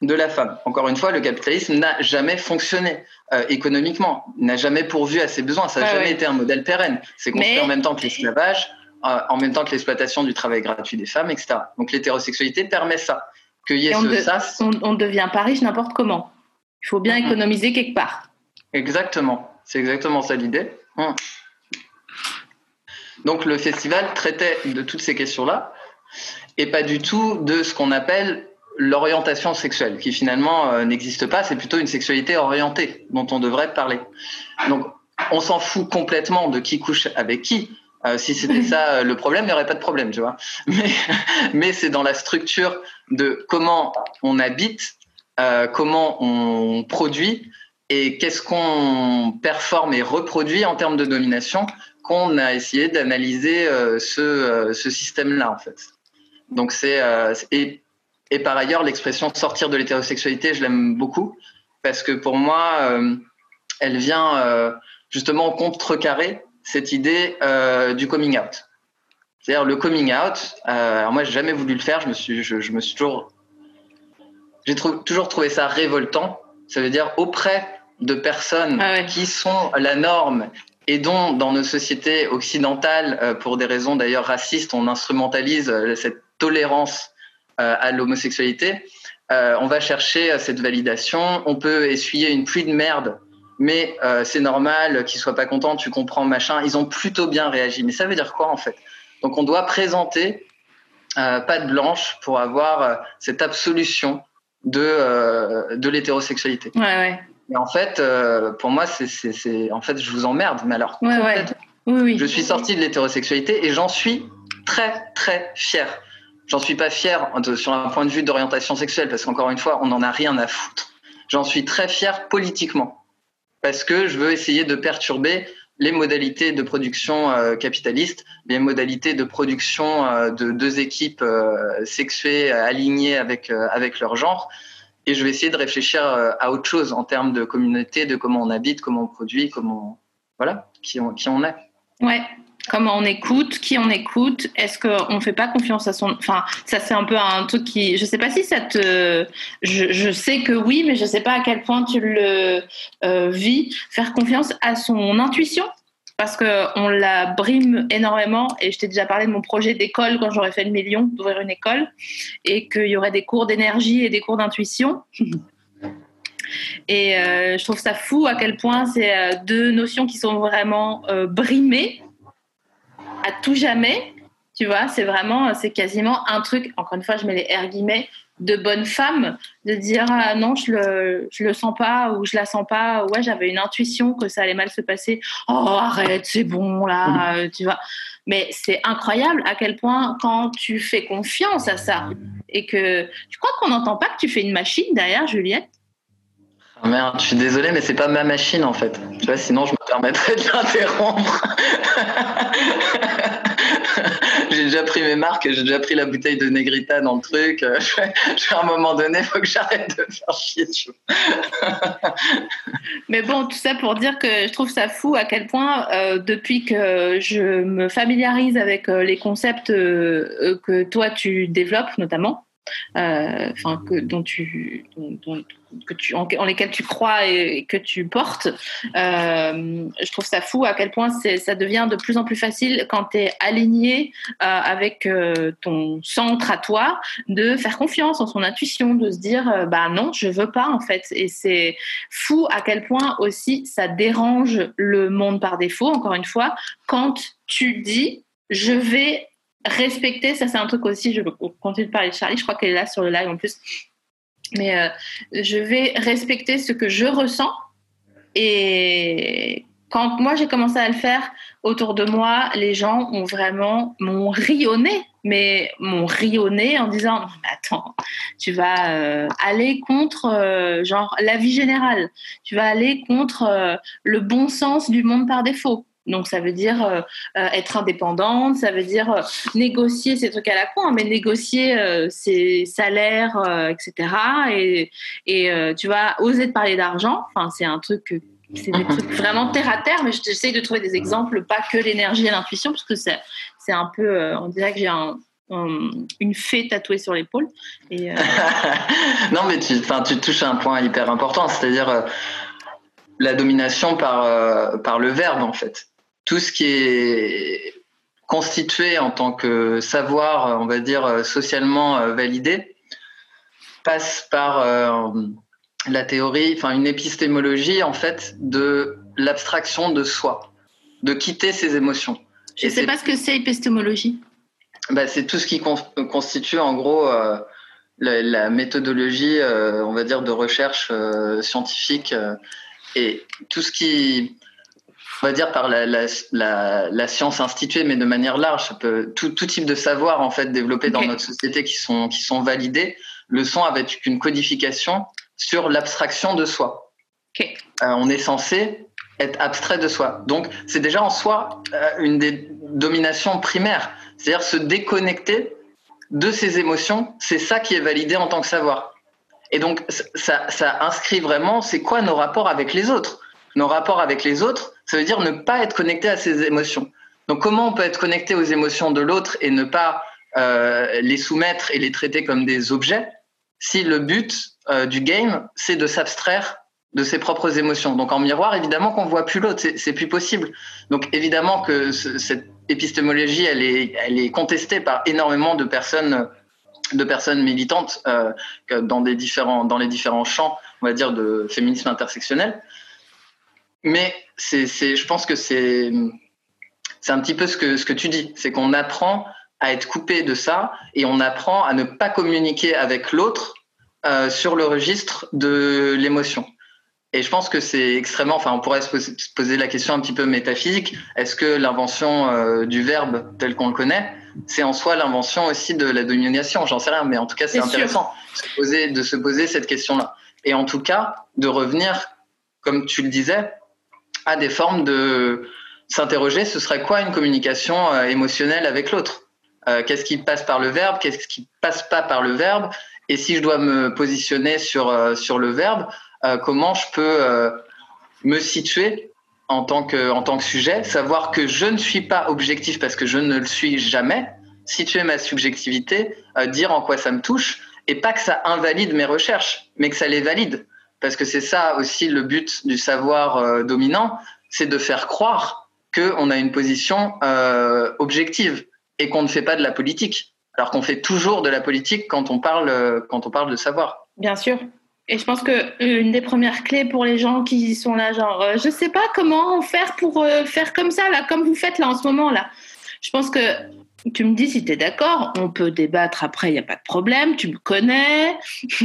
de la femme. Encore une fois, le capitalisme n'a jamais fonctionné euh, économiquement, n'a jamais pourvu à ses besoins. Ça n'a jamais été un modèle pérenne. C'est construit en même temps que l'esclavage, euh, en même temps que l'exploitation du travail gratuit des femmes, etc. Donc l'hétérosexualité permet ça.
Que y ait on, on, devient pas riche n'importe comment. Il faut bien économiser quelque part.
Exactement, c'est exactement ça l'idée. Hum. Donc le festival traitait de toutes ces questions-là et pas du tout de ce qu'on appelle l'orientation sexuelle, qui finalement euh, n'existe pas, c'est plutôt une sexualité orientée dont on devrait parler. Donc on s'en fout complètement de qui couche avec qui. Euh, si c'était ça euh, le problème, il n'y aurait pas de problème, tu vois. Mais, [laughs] mais c'est dans la structure de comment on habite euh, comment on produit et qu'est-ce qu'on performe et reproduit en termes de domination qu'on a essayé d'analyser euh, ce, euh, ce système-là en fait. Donc c'est et, et, par ailleurs l'expression sortir de l'hétérosexualité, je l'aime beaucoup parce que pour moi, elle vient justement contrecarrer cette idée du coming out. C'est-à-dire le coming out. alors moi, j'ai jamais voulu le faire. Je me suis, je me suis toujours j'ai toujours trouvé ça révoltant. Ça veut dire auprès de personnes
Ah ouais.
qui sont la norme et dont, dans nos sociétés occidentales, euh, pour des raisons d'ailleurs racistes, on instrumentalise euh, cette tolérance euh, à l'homosexualité. On va chercher cette validation. On peut essuyer une pluie de merde, mais euh, c'est normal qu'ils soient pas contents. Tu comprends, machin. Ils ont plutôt bien réagi. Mais ça veut dire quoi en fait? Donc on doit présenter euh, patte blanche pour avoir euh, cette absolution de euh, de l'hétérosexualité.
Ouais, ouais.
Et en fait, euh, pour moi, c'est, en fait, je vous emmerde, mais alors
Ouais, ouais.
complètement.
Oui, oui.
Je suis sorti de l'hétérosexualité et j'en suis très, très fier. J'en suis pas fier de- sur un point de vue d'orientation sexuelle, parce qu'encore une fois, on n'en a rien à foutre. J'en suis très fier politiquement, parce que je veux essayer de perturber les modalités de production euh, capitaliste, les modalités de production euh, de deux équipes euh, sexuées alignées avec, avec leur genre. Et je vais essayer de réfléchir à autre chose en termes de communauté, de comment on habite, comment on produit, comment voilà, qui on, qui on est.
Ouais. Comment on écoute, qui on écoute, est-ce qu'on ne fait pas confiance à son. Enfin, ça, c'est un peu un truc qui. Je sais pas si ça te. Je, je sais que oui, mais je sais pas à quel point tu le euh, vis. Faire confiance à son intuition, parce qu'on la brime énormément. Et je t'ai déjà parlé de mon projet d'école quand j'aurais fait le million, d'ouvrir une école, et qu'il y aurait des cours d'énergie et des cours d'intuition. Et euh, je trouve ça fou à quel point c'est euh, deux notions qui sont vraiment brimées à tout jamais. Tu vois, c'est vraiment, c'est quasiment un truc, encore une fois, je mets les R guillemets, de bonne femme, de dire ah, non, je le, je le sens pas ou je la sens pas. Ouais, j'avais une intuition que ça allait mal se passer. Oh, arrête, c'est bon là, euh, tu vois. Mais c'est incroyable à quel point quand tu fais confiance à ça et que tu crois qu'on n'entend pas que tu fais une machine derrière, Juliette
Ah merde, je suis désolé, mais c'est pas ma machine en fait. Tu vois, sinon je me permettrais de l'interrompre. [laughs] j'ai déjà pris mes marques, j'ai déjà pris la bouteille de Negrita dans le truc. Euh, à un moment donné, faut que j'arrête de faire chier.
Mais bon, tout ça pour dire que je trouve ça fou à quel point, euh, depuis que je me familiarise avec euh, les concepts que toi tu développes notamment, enfin que dont tu, que tu en, en lesquels tu crois et, et que tu portes, euh, je trouve ça fou à quel point ça devient de plus en plus facile quand tu es aligné euh, avec euh, ton centre à toi de faire confiance en son intuition, de se dire euh, bah non, je veux pas en fait. Et c'est fou à quel point aussi ça dérange le monde par défaut, encore une fois, quand tu dis je vais respecter, ça c'est un truc aussi, je continue de parler de Charlie, je crois qu'elle est là sur le live en plus, mais euh, je vais respecter ce que je ressens et quand moi j'ai commencé à le faire autour de moi, les gens ont vraiment m'ont rionné, mais m'ont rionné en disant attends, tu vas euh, aller contre euh, genre la vie générale, tu vas aller contre le bon sens du monde par défaut. Donc ça veut dire euh, euh, être indépendante, ça veut dire euh, négocier ces trucs à la con, hein, mais négocier euh, ses salaires, etc. Et, et tu vas oser te parler d'argent. Enfin, c'est un truc, c'est des trucs vraiment terre à terre. Mais j'essaye de trouver des exemples, pas que l'énergie et l'intuition, parce que c'est un peu, on dirait que j'ai un, un- une fée tatouée sur l'épaule. [laughs]
Non, mais tu, touches à un point hyper important, c'est-à-dire la domination par, euh, par le verbe, en fait. Tout ce qui est constitué en tant que savoir, on va dire, euh, socialement euh, validé, passe par euh, la théorie, enfin une épistémologie, en fait, de l'abstraction de soi, de quitter ses émotions.
je
Et
sais pas ce que c'est épistémologie.
bah, c'est tout ce qui con- constitue en gros euh, la, la méthodologie, euh, on va dire, de recherche scientifique et tout ce qui, on va dire, par la, la, la, la science instituée, mais de manière large, ça peut, tout, tout type de savoir en fait développé dans notre société qui sont, qui sont validés, le sont avec une codification sur l'abstraction de soi. Euh, on est censé être abstrait de soi. Donc, c'est déjà en soi euh, une des dominations primaires. C'est-à-dire se déconnecter de ses émotions, c'est ça qui est validé en tant que savoir. Et donc, ça, ça inscrit vraiment, c'est quoi nos rapports avec les autres? Nos rapports avec les autres, ça veut dire ne pas être connecté à ses émotions. Donc, comment on peut être connecté aux émotions de l'autre et ne pas euh, les soumettre et les traiter comme des objets si le but euh, du game, c'est de s'abstraire de ses propres émotions? Donc en miroir, évidemment qu'on voit plus l'autre, c'est plus possible. Donc évidemment que cette épistémologie, elle est, elle est contestée par énormément de personnes, de personnes militantes euh, dans les différents champs, on va dire, de féminisme intersectionnel. Mais c'est, je pense que c'est, c'est un petit peu ce que, ce que tu dis, c'est qu'on apprend à être coupé de ça et on apprend à ne pas communiquer avec l'autre euh, sur le registre de l'émotion. Et je pense que c'est extrêmement, enfin, on pourrait se poser la question un petit peu métaphysique. Est-ce que l'invention euh, du verbe tel qu'on le connaît, c'est en soi l'invention aussi de la domination? J'en sais rien, mais en tout cas, c'est intéressant de se, poser, de se poser cette question-là. Et en tout cas, de revenir, comme tu le disais, à des formes de s'interroger, ce serait quoi une communication euh, émotionnelle avec l'autre? Euh, Qu'est-ce qui passe par le verbe? Qu'est-ce qui passe pas par le verbe? Et si je dois me positionner sur, sur le verbe, euh, comment je peux euh, me situer en tant que en tant que sujet, savoir que je ne suis pas objectif parce que je ne le suis jamais, situer ma subjectivité, euh, dire en quoi ça me touche, et pas que ça invalide mes recherches, mais que ça les valide, parce que c'est ça aussi le but du savoir dominant, c'est de faire croire qu'on a une position objective et qu'on ne fait pas de la politique, alors qu'on fait toujours de la politique quand on parle quand on parle de savoir.
Bien sûr. Et je pense que euh, une des premières clés pour les gens qui sont là, genre, euh, je sais pas comment faire pour euh, faire comme ça, là, comme vous faites là en ce moment, là. Je pense que tu me dis si tu es d'accord, on peut débattre après, il n'y a pas de problème, tu me connais. [laughs]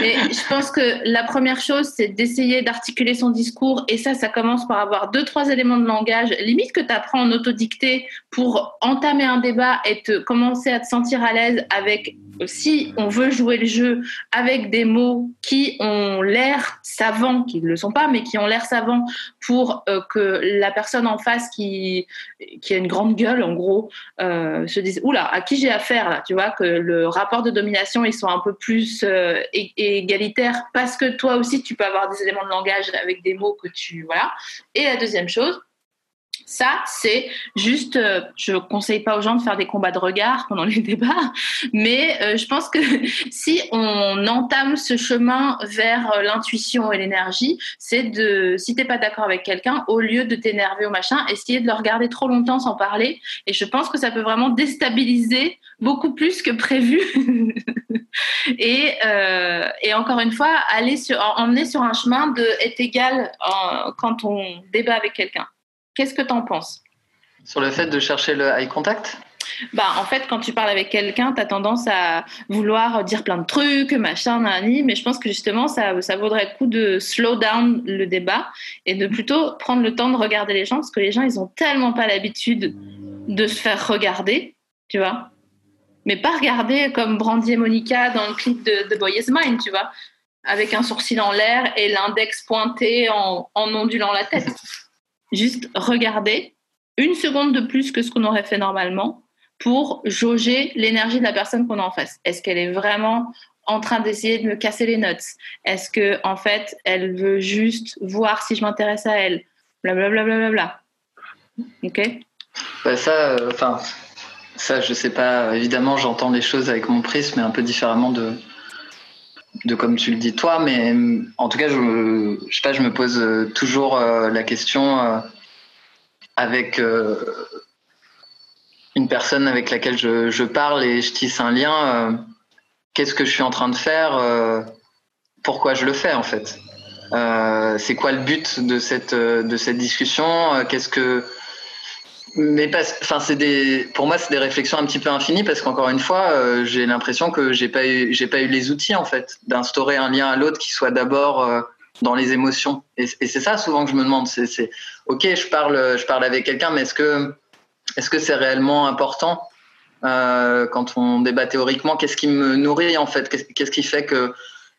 Mais je pense que la première chose, c'est d'essayer d'articuler son discours. Et ça, ça commence par avoir deux, trois éléments de langage, limite que tu apprends en autodicté pour entamer un débat et te commencer à te sentir à l'aise avec si on veut jouer le jeu avec des mots qui ont l'air savants, qui ne le sont pas, mais qui ont l'air savants pour euh, que la personne en face qui, a une grande gueule, en gros, euh, se dise Oula, à qui j'ai affaire là? Tu vois, que le rapport de domination, ils sont un peu plus euh, égalitaires parce que toi aussi, tu peux avoir des éléments de langage avec des mots que tu. Voilà. Et la deuxième chose, ça, c'est juste, euh, je conseille pas aux gens de faire des combats de regard pendant les [laughs] débats, mais euh, je pense que [laughs] si on entame ce chemin vers euh, l'intuition et l'énergie, c'est de, si t'es pas d'accord avec quelqu'un, au lieu de t'énerver au machin, essayer de le regarder trop longtemps sans parler. Et je pense que ça peut vraiment déstabiliser beaucoup plus que prévu. [laughs] et, encore une fois, aller sur, emmener sur un chemin de être égal quand on débat avec quelqu'un. Qu'est-ce que tu en penses?
Sur le fait de chercher le eye contact?
Bah, en fait, quand tu parles avec quelqu'un, tu as tendance à vouloir dire plein de trucs, machin, nani, mais je pense que justement, ça, ça vaudrait le coup de slow down le débat et de plutôt prendre le temps de regarder les gens, parce que les gens, ils ont tellement pas l'habitude de se faire regarder, tu vois. Mais pas regarder comme Brandy et Monica dans le clip de The Boy Is Mine, tu vois, avec un sourcil en l'air et l'index pointé en, en ondulant la tête juste regarder une seconde de plus que ce qu'on aurait fait normalement pour jauger l'énergie de la personne qu'on a en face. Est-ce qu'elle est vraiment en train d'essayer de me casser les notes? Est-ce que en fait, elle veut juste voir si je m'intéresse à elle? Blablabla. Bla, bla, bla, ok?
Bah, Ça, euh, enfin, ça, je sais pas. Évidemment, j'entends les choses avec mon prisme, mais un peu différemment de, de comme tu le dis toi, mais en tout cas, je, sais pas, je me pose euh, toujours euh, la question euh, avec une personne avec laquelle je, je, parle et je tisse un lien. Qu'est-ce que je suis en train de faire Pourquoi je le fais en fait? C'est quoi le but de cette de cette discussion? Qu'est-ce que mais enfin, c'est des, pour moi, c'est des réflexions un petit peu infinies parce qu'encore une fois, euh, j'ai l'impression que j'ai pas eu, j'ai pas eu les outils en fait d'instaurer un lien à l'autre qui soit d'abord euh, dans les émotions. Et, c'est ça souvent que je me demande. C'est, c'est, ok, je parle, je parle avec quelqu'un, mais est-ce que, est-ce que c'est réellement important euh, quand on débat théoriquement Qu'est-ce qui me nourrit en fait? Qu'est-ce qui fait que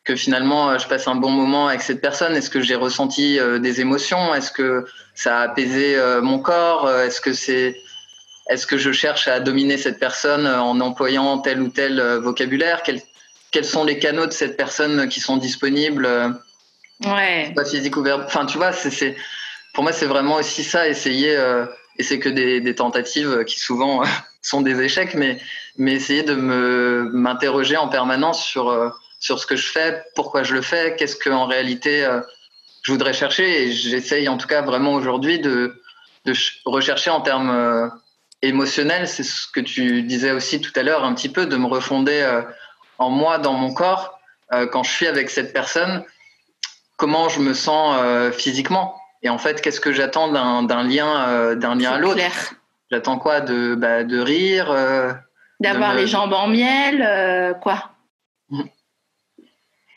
que finalement euh, je passe un bon moment avec cette personne? Est-ce que j'ai ressenti euh, des émotions? Est-ce que ça a apaisé euh, mon corps? Est-ce que c'est est-ce que je cherche à dominer cette personne en employant tel ou tel vocabulaire? Quels, quels sont les canaux de cette personne qui sont disponibles
Ouais.
Pas physique ou verbal. Enfin, tu vois, c'est, pour moi, c'est vraiment aussi ça, essayer. et c'est que des, des, tentatives qui souvent [laughs] sont des échecs, mais, mais essayer de me m'interroger en permanence sur, euh, sur ce que je fais, pourquoi je le fais, qu'est-ce que en réalité euh, je voudrais chercher. Et j'essaye en tout cas vraiment aujourd'hui de, de ch- rechercher en termes euh, émotionnels, c'est ce que tu disais aussi tout à l'heure, un petit peu, de me refonder euh, en moi, dans mon corps, quand je suis avec cette personne, comment je me sens physiquement. Et en fait, qu'est-ce que j'attends d'un lien, d'un lien à l'autre? J'attends quoi? De, bah, de rire
D'avoir
me-
les jambes en miel, quoi?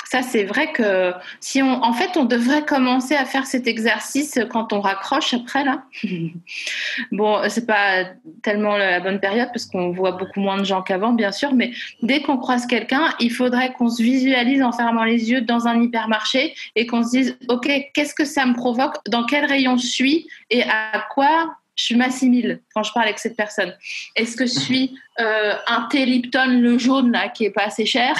Ça, c'est vrai que si on, en fait, on devrait commencer à faire cet exercice quand on raccroche après là. [laughs] bon, c'est pas tellement la bonne période parce qu'on voit beaucoup moins de gens qu'avant, bien sûr, mais dès qu'on croise quelqu'un, il faudrait qu'on se visualise en fermant les yeux dans un hypermarché et qu'on se dise, ok, qu'est-ce que ça me provoque, dans quel rayon je suis? Et à quoi je m'assimile quand je parle avec cette personne. Est-ce que je suis euh, un thé Lipton le jaune là qui est pas assez cher?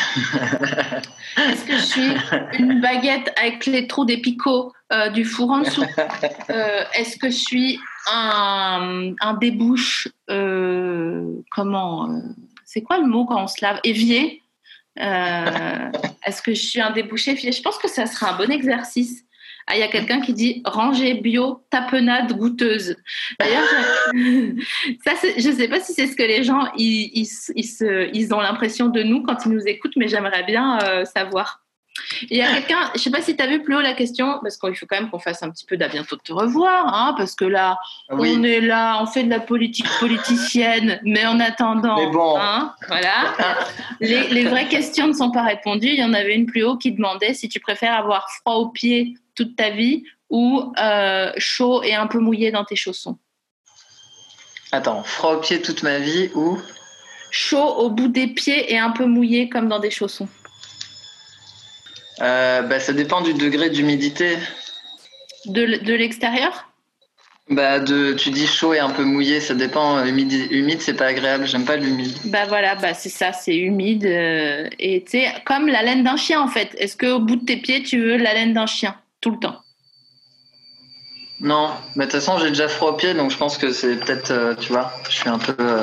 Est-ce que je suis une baguette avec les trous des picots euh, du four en dessous? Euh, Est-ce que je suis un, débouche comment C'est quoi le mot quand on se lave? Évier? Est-ce que je suis un débouché? Je pense que ça sera un bon exercice. Ah, il y a quelqu'un qui dit rangée bio, tapenade goûteuse. D'ailleurs, je- [laughs] ça, c'est- je ne sais pas si c'est ce que les gens ils, ils, ils se- ils ont l'impression de nous quand ils nous écoutent, mais j'aimerais bien euh, savoir. Il y a quelqu'un, je ne sais pas si tu as vu plus haut la question, parce qu'il faut quand même qu'on fasse un petit peu d'à bientôt de te revoir, hein, parce que là,
Oui,
on est là, on fait de la politique politicienne, mais en attendant,
Mais bon.
hein, voilà, les, les vraies questions ne sont pas répondues. Il y en avait une plus haut qui demandait si tu préfères avoir froid aux pieds toute ta vie ou euh, chaud et un peu mouillé dans tes chaussons?
attends, froid aux pieds toute ma vie ou?
Chaud au bout des pieds et un peu mouillé comme dans des chaussons.
Euh, bah, Ça dépend du degré d'humidité.
De, de l'extérieur?
Bah, de, tu dis chaud et un peu mouillé, ça dépend. Humide, humide c'est pas agréable, j'aime pas l'humide.
Bah voilà, bah c'est ça, c'est humide. euh, et tu comme la laine d'un chien en fait. Est-ce qu'au bout de tes pieds, tu veux la laine d'un chien? Tout le temps
Non, mais de toute façon, j'ai déjà froid aux pieds, donc je pense que c'est peut-être, euh, tu vois, je suis un peu. euh,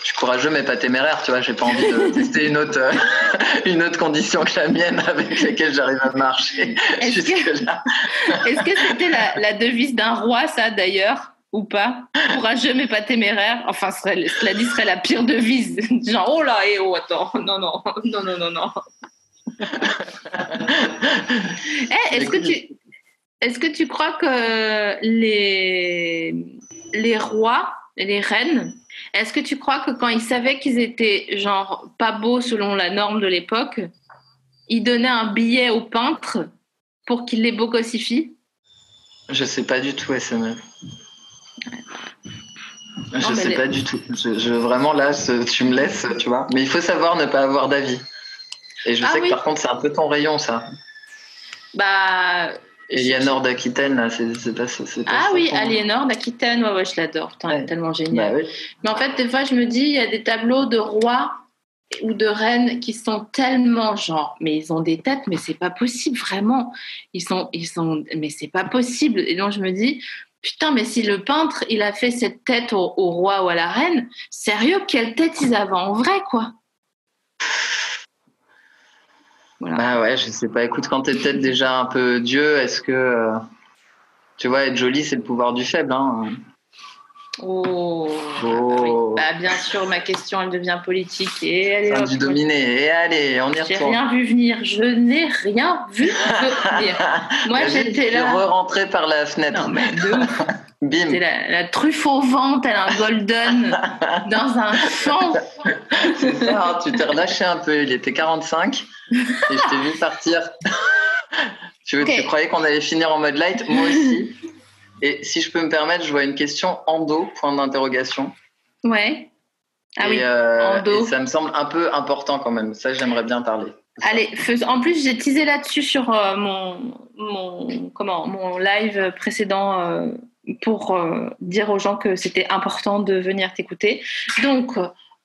je suis courageux, mais pas téméraire, tu vois, j'ai pas envie de [laughs] tester une autre, euh, une autre condition que la mienne avec laquelle j'arrive à marcher
Est-ce que-
jusque-là.
Est-ce que c'était la, la devise d'un roi, ça d'ailleurs ou pas? Courageux mais pas téméraire? Enfin, cela dit, serait la pire devise. Genre, oh là, et oh, attends, non, non, [laughs] non, non, non, non. [laughs] Eh, est-ce que tu, est-ce que tu crois que les, les rois et les reines, est-ce que tu crois que quand ils savaient qu'ils étaient genre pas beaux selon la norme de l'époque, ils donnaient un billet au peintre pour qu'il les bogossifie
Je sais pas du tout, SML. Je
Non,
sais
les-
pas du tout. Je, je- vraiment là, ce- tu me laisses, tu vois. Mais il faut savoir ne pas avoir d'avis. Et je
Ah
sais
oui.
que par contre, c'est un peu ton rayon, ça.
Bah.
Eleanor d'Aquitaine, là, c'est pas ça.
Ah oui. Aliénor d'Aquitaine, ouais, ouais, je l'adore. Putain, elle est
Ouais.
tellement
Bah
géniale.
oui.
Mais en fait, des fois, je me dis, il y a des tableaux de rois ou de reines qui sont tellement genre, mais ils ont des têtes, mais c'est pas possible, vraiment. Ils sont, ils sont, mais c'est pas possible. Et donc, je me dis, putain, mais si le peintre, il a fait cette tête au, au roi ou à la reine, sérieux, quelle tête ils avaient en vrai, quoi? Voilà.
Bah ouais, je sais pas. Écoute, quand t'es peut-être déjà un peu Dieu, est-ce que. euh, tu vois, être jolie, c'est le pouvoir du faible. Hein.
Oh.
Oh.
Oui. Bah, bien sûr, ma question, elle devient politique. Et elle est
Enfin,
hop,
du dominé. Et allez, on y
J'ai
retourne.
rien vu venir. Je n'ai rien vu venir. [laughs] Moi, j'étais là.
re-rentré par la fenêtre.
Non, mais de ouf. [laughs]
Bim.
La, la truffe au vent, tel un golden [laughs] dans un champ.
C'est ça, hein, tu t'es relâché un peu. Il était 45 et je t'ai vu partir. [laughs] tu, croyais qu'on allait finir en mode light Moi aussi. Et si je peux me permettre, je vois une question endo, point d'interrogation.
Ouais. Ah
et,
oui.
euh,
endo.
et ça me semble un peu important quand même. Ça, j'aimerais bien parler.
Allez, en plus, j'ai teasé là-dessus sur euh, mon, mon, comment, mon live précédent euh, pour euh, dire aux gens que c'était important de venir t'écouter. Donc,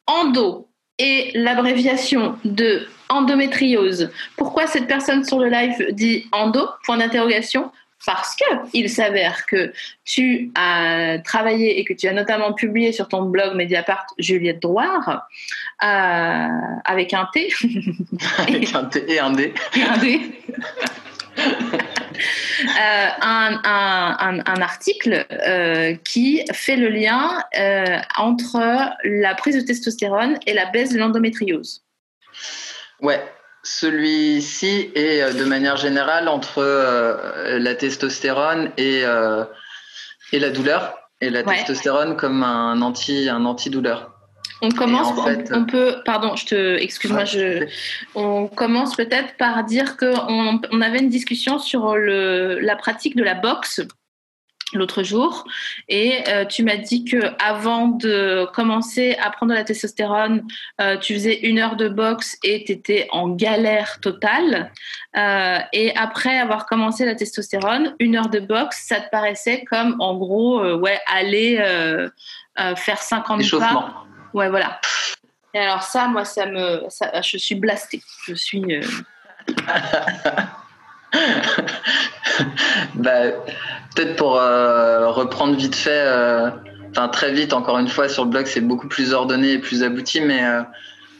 endo et l'abréviation de endométriose. Pourquoi cette personne sur le live dit endo? Point d'interrogation. parce que il s'avère que tu as travaillé et que tu as notamment publié sur ton blog Mediapart Juliette Drouard euh, avec un T. [laughs]
avec un T et un D.
Et un D. Euh, un, un, un, article euh, qui fait le lien euh, entre la prise de testostérone et la baisse de l'endométriose.
Ouais, celui-ci est de manière générale entre la testostérone et, et la douleur, et la testostérone comme un anti un antidouleur.
On commence, on, peut, pardon, je te, excuse-moi, je, on commence peut-être par dire qu'on on avait une discussion sur le, la pratique de la boxe l'autre jour et euh, tu m'as dit que avant de commencer à prendre la testostérone, euh, tu faisais une heure de boxe et tu étais en galère totale. Euh, et après avoir commencé la testostérone, une heure de boxe, ça te paraissait comme en gros, ouais, aller faire 50 pas Ouais, voilà. Et alors ça, moi, ça me, ça, je suis blastée. Je suis. [laughs] Euh, [laughs]
bah, peut-être pour euh, reprendre vite fait, euh, enfin très vite, encore une fois, sur le blog, c'est beaucoup plus ordonné et plus abouti, mais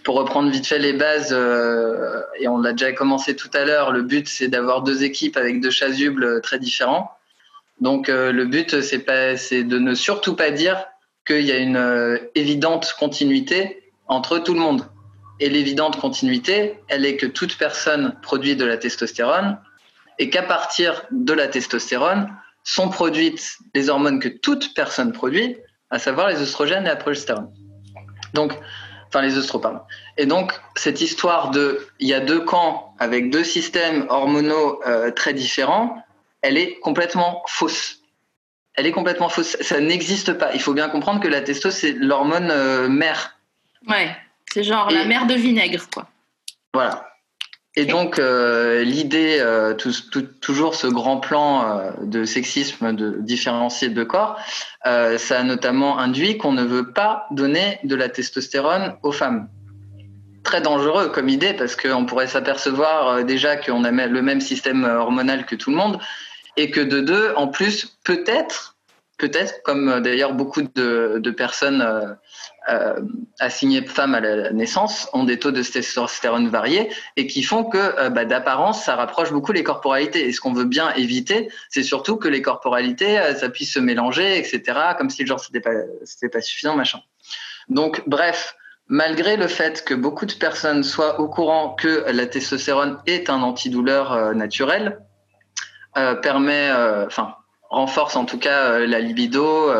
pour reprendre vite fait les bases, et on l'a déjà commencé tout à l'heure, le but c'est d'avoir deux équipes avec deux chasubles très différents. Donc le but c'est c'est de ne surtout pas dire qu'il y a une euh, évidente continuité entre tout le monde. Et l'évidente continuité, elle est que toute personne produit de la testostérone et qu'à partir de la testostérone sont produites les hormones que toute personne produit, à savoir les oestrogènes et la progestérone. Donc, enfin les œstraux, Et donc, cette histoire de, il y a deux camps avec deux systèmes hormonaux euh, très différents, elle est complètement fausse elle est complètement fausse. Ça n'existe pas. Il faut bien comprendre que la testo, c'est l'hormone euh, mère.
Ouais, c'est genre la mère de vinaigre, quoi.
Voilà. Et donc, euh, l'idée, euh, toujours ce grand plan de sexisme, de différencier de corps, ça a notamment induit qu'on ne veut pas donner de la testostérone aux femmes. Très dangereux comme idée, parce qu'on pourrait s'apercevoir déjà qu'on a le même système hormonal que tout le monde, et que de deux, en plus, peut-être, peut-être, comme euh, d'ailleurs beaucoup de, personnes euh, euh, assignées femmes à la naissance ont des taux de testostérone variés et qui font que bah, d'apparence, ça rapproche beaucoup les corporalités. Et ce qu'on veut bien éviter, c'est surtout que les corporalités, ça puisse se mélanger, etc., comme si le genre c'était pas, c'était pas suffisant, machin. Donc, bref, malgré le fait que beaucoup de personnes soient au courant que la testostérone est un antidouleur naturel, euh, permet, euh, enfin, renforce en tout cas euh, la libido,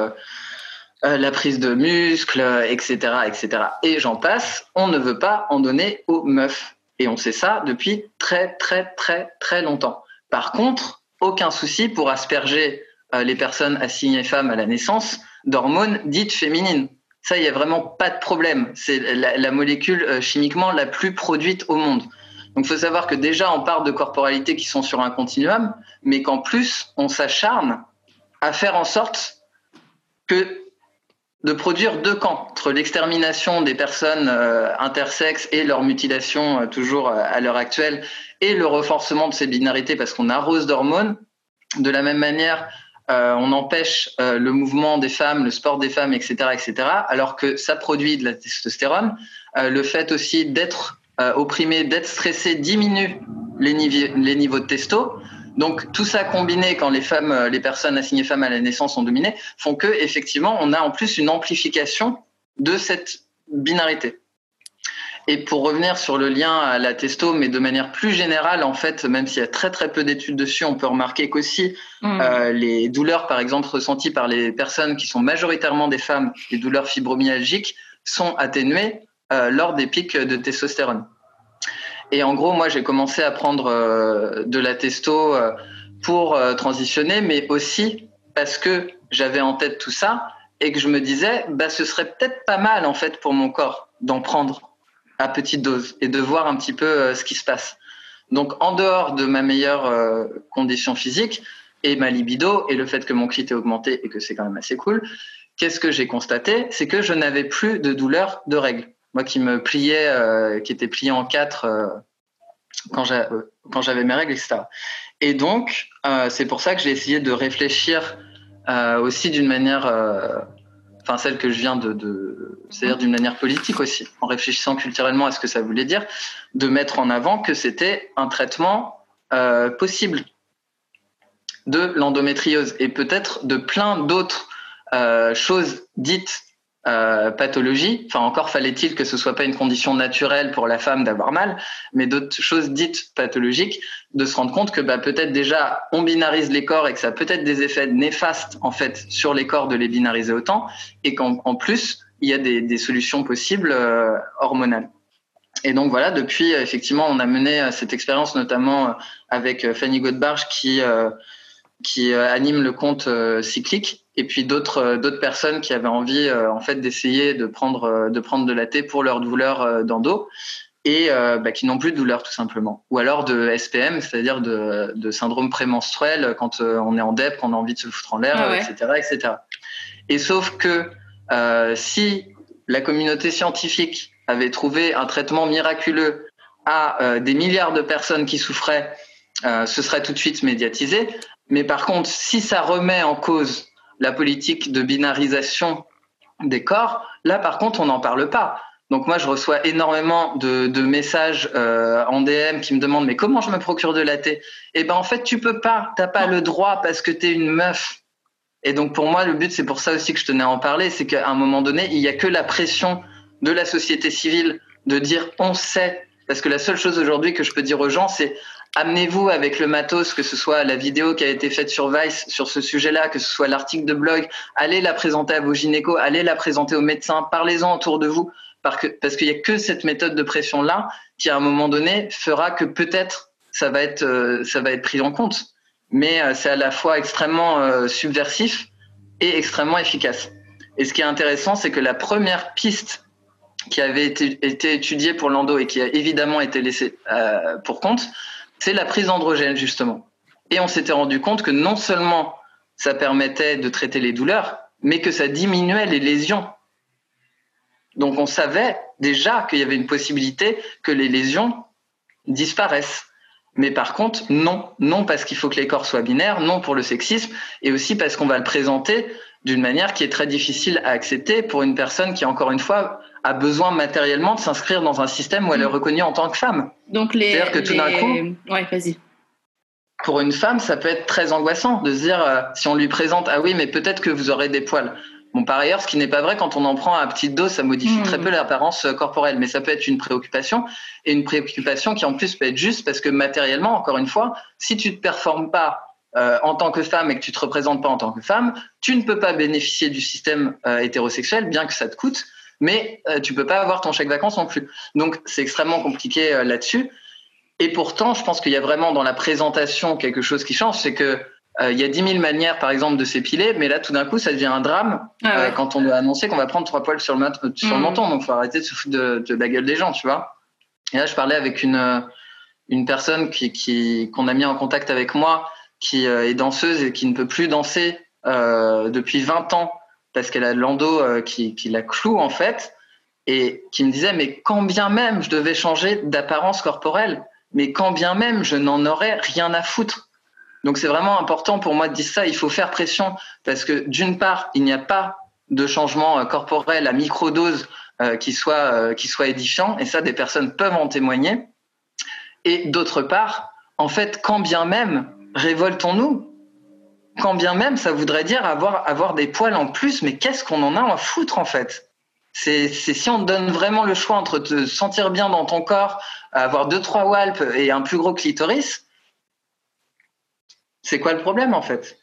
la prise de muscles, etc., etc. Et j'en passe. On ne veut pas en donner aux meufs. Et on sait ça depuis très, très, très, très longtemps. Par contre, aucun souci pour asperger les personnes assignées femmes à la naissance d'hormones dites féminines. Ça, il n'y a vraiment pas de problème. C'est la, molécule chimiquement la plus produite au monde. Donc, il faut savoir que déjà, on parle de corporalités qui sont sur un continuum, mais qu'en plus, on s'acharne à faire en sorte que de produire deux camps entre l'extermination des personnes euh, intersexes et leur mutilation euh, toujours euh, à l'heure actuelle et le renforcement de ces binarités parce qu'on arrose d'hormones. De la même manière, on empêche le mouvement des femmes, le sport des femmes, etc., etc., alors que ça produit de la testostérone. le fait aussi d'être opprimé, d'être stressé diminue les, les niveaux de testo. Donc tout ça combiné quand les femmes, euh, les personnes assignées femmes à la naissance sont dominées, font que effectivement on a en plus une amplification de cette binarité. Et pour revenir sur le lien à la testo, mais de manière plus générale, en fait, même s'il y a très très peu d'études dessus, on peut remarquer qu'aussi mm. euh, les douleurs, par exemple, ressenties par les personnes qui sont majoritairement des femmes, les douleurs fibromyalgiques, sont atténuées euh, lors des pics de testostérone. Et en gros, moi, j'ai commencé à prendre euh, de la testo euh, pour transitionner, mais aussi parce que j'avais en tête tout ça et que je me disais, bah, ce serait peut-être pas mal en fait pour mon corps d'en prendre à petite dose et de voir un petit peu ce qui se passe. Donc, en dehors de ma meilleure condition physique et ma libido et le fait que mon clit est augmenté et que c'est quand même assez cool, qu'est-ce que j'ai constaté? C'est que je n'avais plus de douleur de règles moi qui me pliais, euh, qui était plié en quatre euh, quand j'avais mes règles, etc. Et donc, euh, c'est pour ça que j'ai essayé de réfléchir euh, aussi d'une manière, euh, enfin celle que je viens de, de c'est-à-dire d'une manière politique aussi, en réfléchissant culturellement à ce que ça voulait dire, de mettre en avant que c'était un traitement possible de l'endométriose et peut-être de plein d'autres choses dites euh, pathologie. Enfin, encore fallait-il que ce soit pas une condition naturelle pour la femme d'avoir mal, mais d'autres choses dites pathologiques, de se rendre compte que bah, peut-être déjà on binarise les corps et que ça a peut-être des effets néfastes en fait sur les corps de les binariser autant, et qu'en plus il y a des, des solutions possibles euh, hormonales. Et donc voilà, depuis effectivement, on a mené euh, cette expérience notamment euh, avec Fanny Godbarge qui qui anime le compte cyclique et puis d'autres euh, d'autres personnes qui avaient envie euh, en fait d'essayer de prendre euh, de prendre de la thé pour leur douleur d'endo et bah, qui n'ont plus de douleur tout simplement. Ou alors de SPM c'est-à-dire de, de syndrome prémenstruel quand on est en DEP qu'on a envie de se foutre en l'air ah etc etc et sauf que si la communauté scientifique avait trouvé un traitement miraculeux à des milliards de personnes qui souffraient ce serait tout de suite médiatisé. Mais par contre si ça remet en cause la politique de binarisation des corps, là par contre on n'en parle pas. Donc moi je reçois énormément de, messages euh, en DM qui me demandent mais comment je me procure de la thé Eh ben en fait tu peux pas, t'as pas le droit parce que tu es une meuf. Et donc pour moi le but c'est pour ça aussi que je tenais à en parler, c'est qu'à un moment donné il y a que la pression de la société civile de dire on sait parce que la seule chose aujourd'hui que je peux dire aux gens c'est amenez-vous avec le matos, que ce soit la vidéo qui a été faite sur Vice sur ce sujet-là, que ce soit l'article de blog, allez la présenter à vos gynécos, allez la présenter aux médecins, parlez-en autour de vous, parce qu'il n'y a que cette méthode de pression-là qui, à un moment donné, fera que peut-être ça va être euh, ça va être pris en compte. Mais euh, c'est à la fois extrêmement euh, subversif et extrêmement efficace. Et ce qui est intéressant, c'est que la première piste qui avait été, été étudiée pour l'endo et qui a évidemment été laissée pour compte, c'est la prise d'androgène justement. Et on s'était rendu compte que non seulement ça permettait de traiter les douleurs, mais que ça diminuait les lésions. Donc on savait déjà qu'il y avait une possibilité que les lésions disparaissent. Mais par contre, non, non parce qu'il faut que les corps soient binaires, non pour le sexisme, et aussi parce qu'on va le présenter d'une manière qui est très difficile à accepter pour une personne qui, encore une fois, a besoin matériellement de s'inscrire dans un système où elle est mm. reconnue en tant que femme.
Donc les. C'est-à-dire que tout d'un coup. Ouais, vas-y.
Pour une femme, ça peut être très angoissant de se dire euh, si on lui présente ah oui mais peut-être que vous aurez des poils. Bon par ailleurs, ce qui n'est pas vrai quand on en prend à petite dose, ça modifie mm. très peu l'apparence euh, corporelle, mais ça peut être une préoccupation et une préoccupation qui en plus peut être juste parce que matériellement, encore une fois, si tu te performes pas euh, en tant que femme et que tu te représentes pas en tant que femme, tu ne peux pas bénéficier du système hétérosexuel, bien que ça te coûte mais euh, tu peux pas avoir ton chèque vacances non plus. Donc c'est extrêmement compliqué euh, là-dessus. Et pourtant, je pense qu'il y a vraiment dans la présentation quelque chose qui change, c'est que euh, il y a 10 000 manières, par exemple, de s'épiler, mais là, tout d'un coup, ça devient un drame ah quand on doit annoncer qu'on va prendre trois poils sur le, sur le mmh. menton. Donc, faut arrêter de se foutre de, la gueule des gens, tu vois. Et là, je parlais avec une, une personne qui, qui, qu'on a mis en contact avec moi, qui est danseuse et qui ne peut plus danser depuis 20 ans parce qu'elle a l'endo euh, qui, la cloue en fait, et qui me disait mais quand bien même je devais changer d'apparence corporelle, mais quand bien même je n'en aurais rien à foutre. Donc c'est vraiment important pour moi de dire ça, il faut faire pression parce que d'une part, il n'y a pas de changement euh, corporel à microdose euh, qui soit qui soit édifiant et ça des personnes peuvent en témoigner. Et d'autre part, en fait, quand bien même révoltons-nous quand bien même ça voudrait dire avoir, avoir des poils en plus, mais qu'est-ce qu'on en a à foutre en fait? C'est si on te donne vraiment le choix entre te sentir bien dans ton corps, avoir deux trois walpes et un plus gros clitoris, c'est quoi le problème en fait?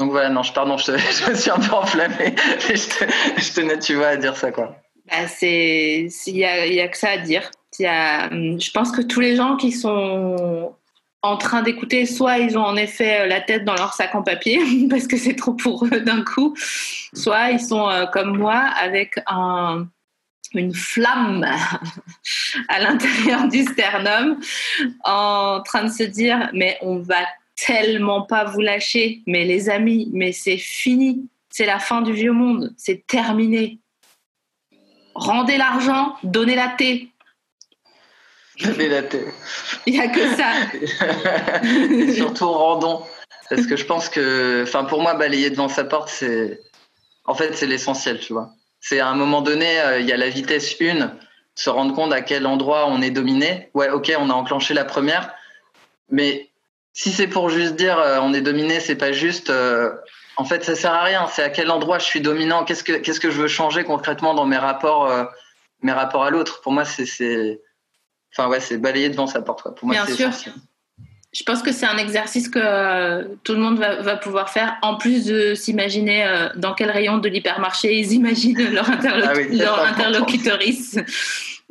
Donc voilà, non, je pardon, je, [laughs] me suis un peu enflammée. [laughs] je, tenais, tu vois, à dire ça quoi.
Bah, il y a, a que ça à dire. Y a, je pense que tous les gens qui sont en train d'écouter, soit ils ont en effet euh, la tête dans leur sac en papier [laughs] parce que c'est trop pour eux d'un coup, soit ils sont euh, comme moi avec un, une flamme [laughs] à l'intérieur du sternum en train de se dire mais on va tellement pas vous lâcher, mais les amis, mais c'est fini, c'est la fin du vieux monde, c'est terminé. Rendez l'argent, donnez la thé,
Laver la tête.
Il n'y a que ça. [laughs]
Et surtout randon. Parce que je pense que, enfin, pour moi, balayer devant sa porte, c'est, en fait, c'est l'essentiel, tu vois. C'est à un moment donné, euh, il y a la vitesse 1, se rendre compte à quel endroit on est dominé. Ouais, ok, on a enclenché la première, mais si c'est pour juste dire euh, on est dominé, c'est pas juste. euh, en fait, ça sert à rien. C'est à quel endroit je suis dominant? Qu'est-ce que qu'est-ce que je veux changer concrètement dans mes rapports, mes rapports à l'autre? Pour moi, c'est, enfin ouais, c'est balayer devant sa porte. quoi. Pour moi,
Bien sûr.
essentiel.
Je pense que c'est un exercice que euh, tout le monde va, va pouvoir faire, en plus de s'imaginer euh, dans quel rayon de l'hypermarché ils imaginent [laughs] leur, interlo-
Ah oui,
leur interlocutrice.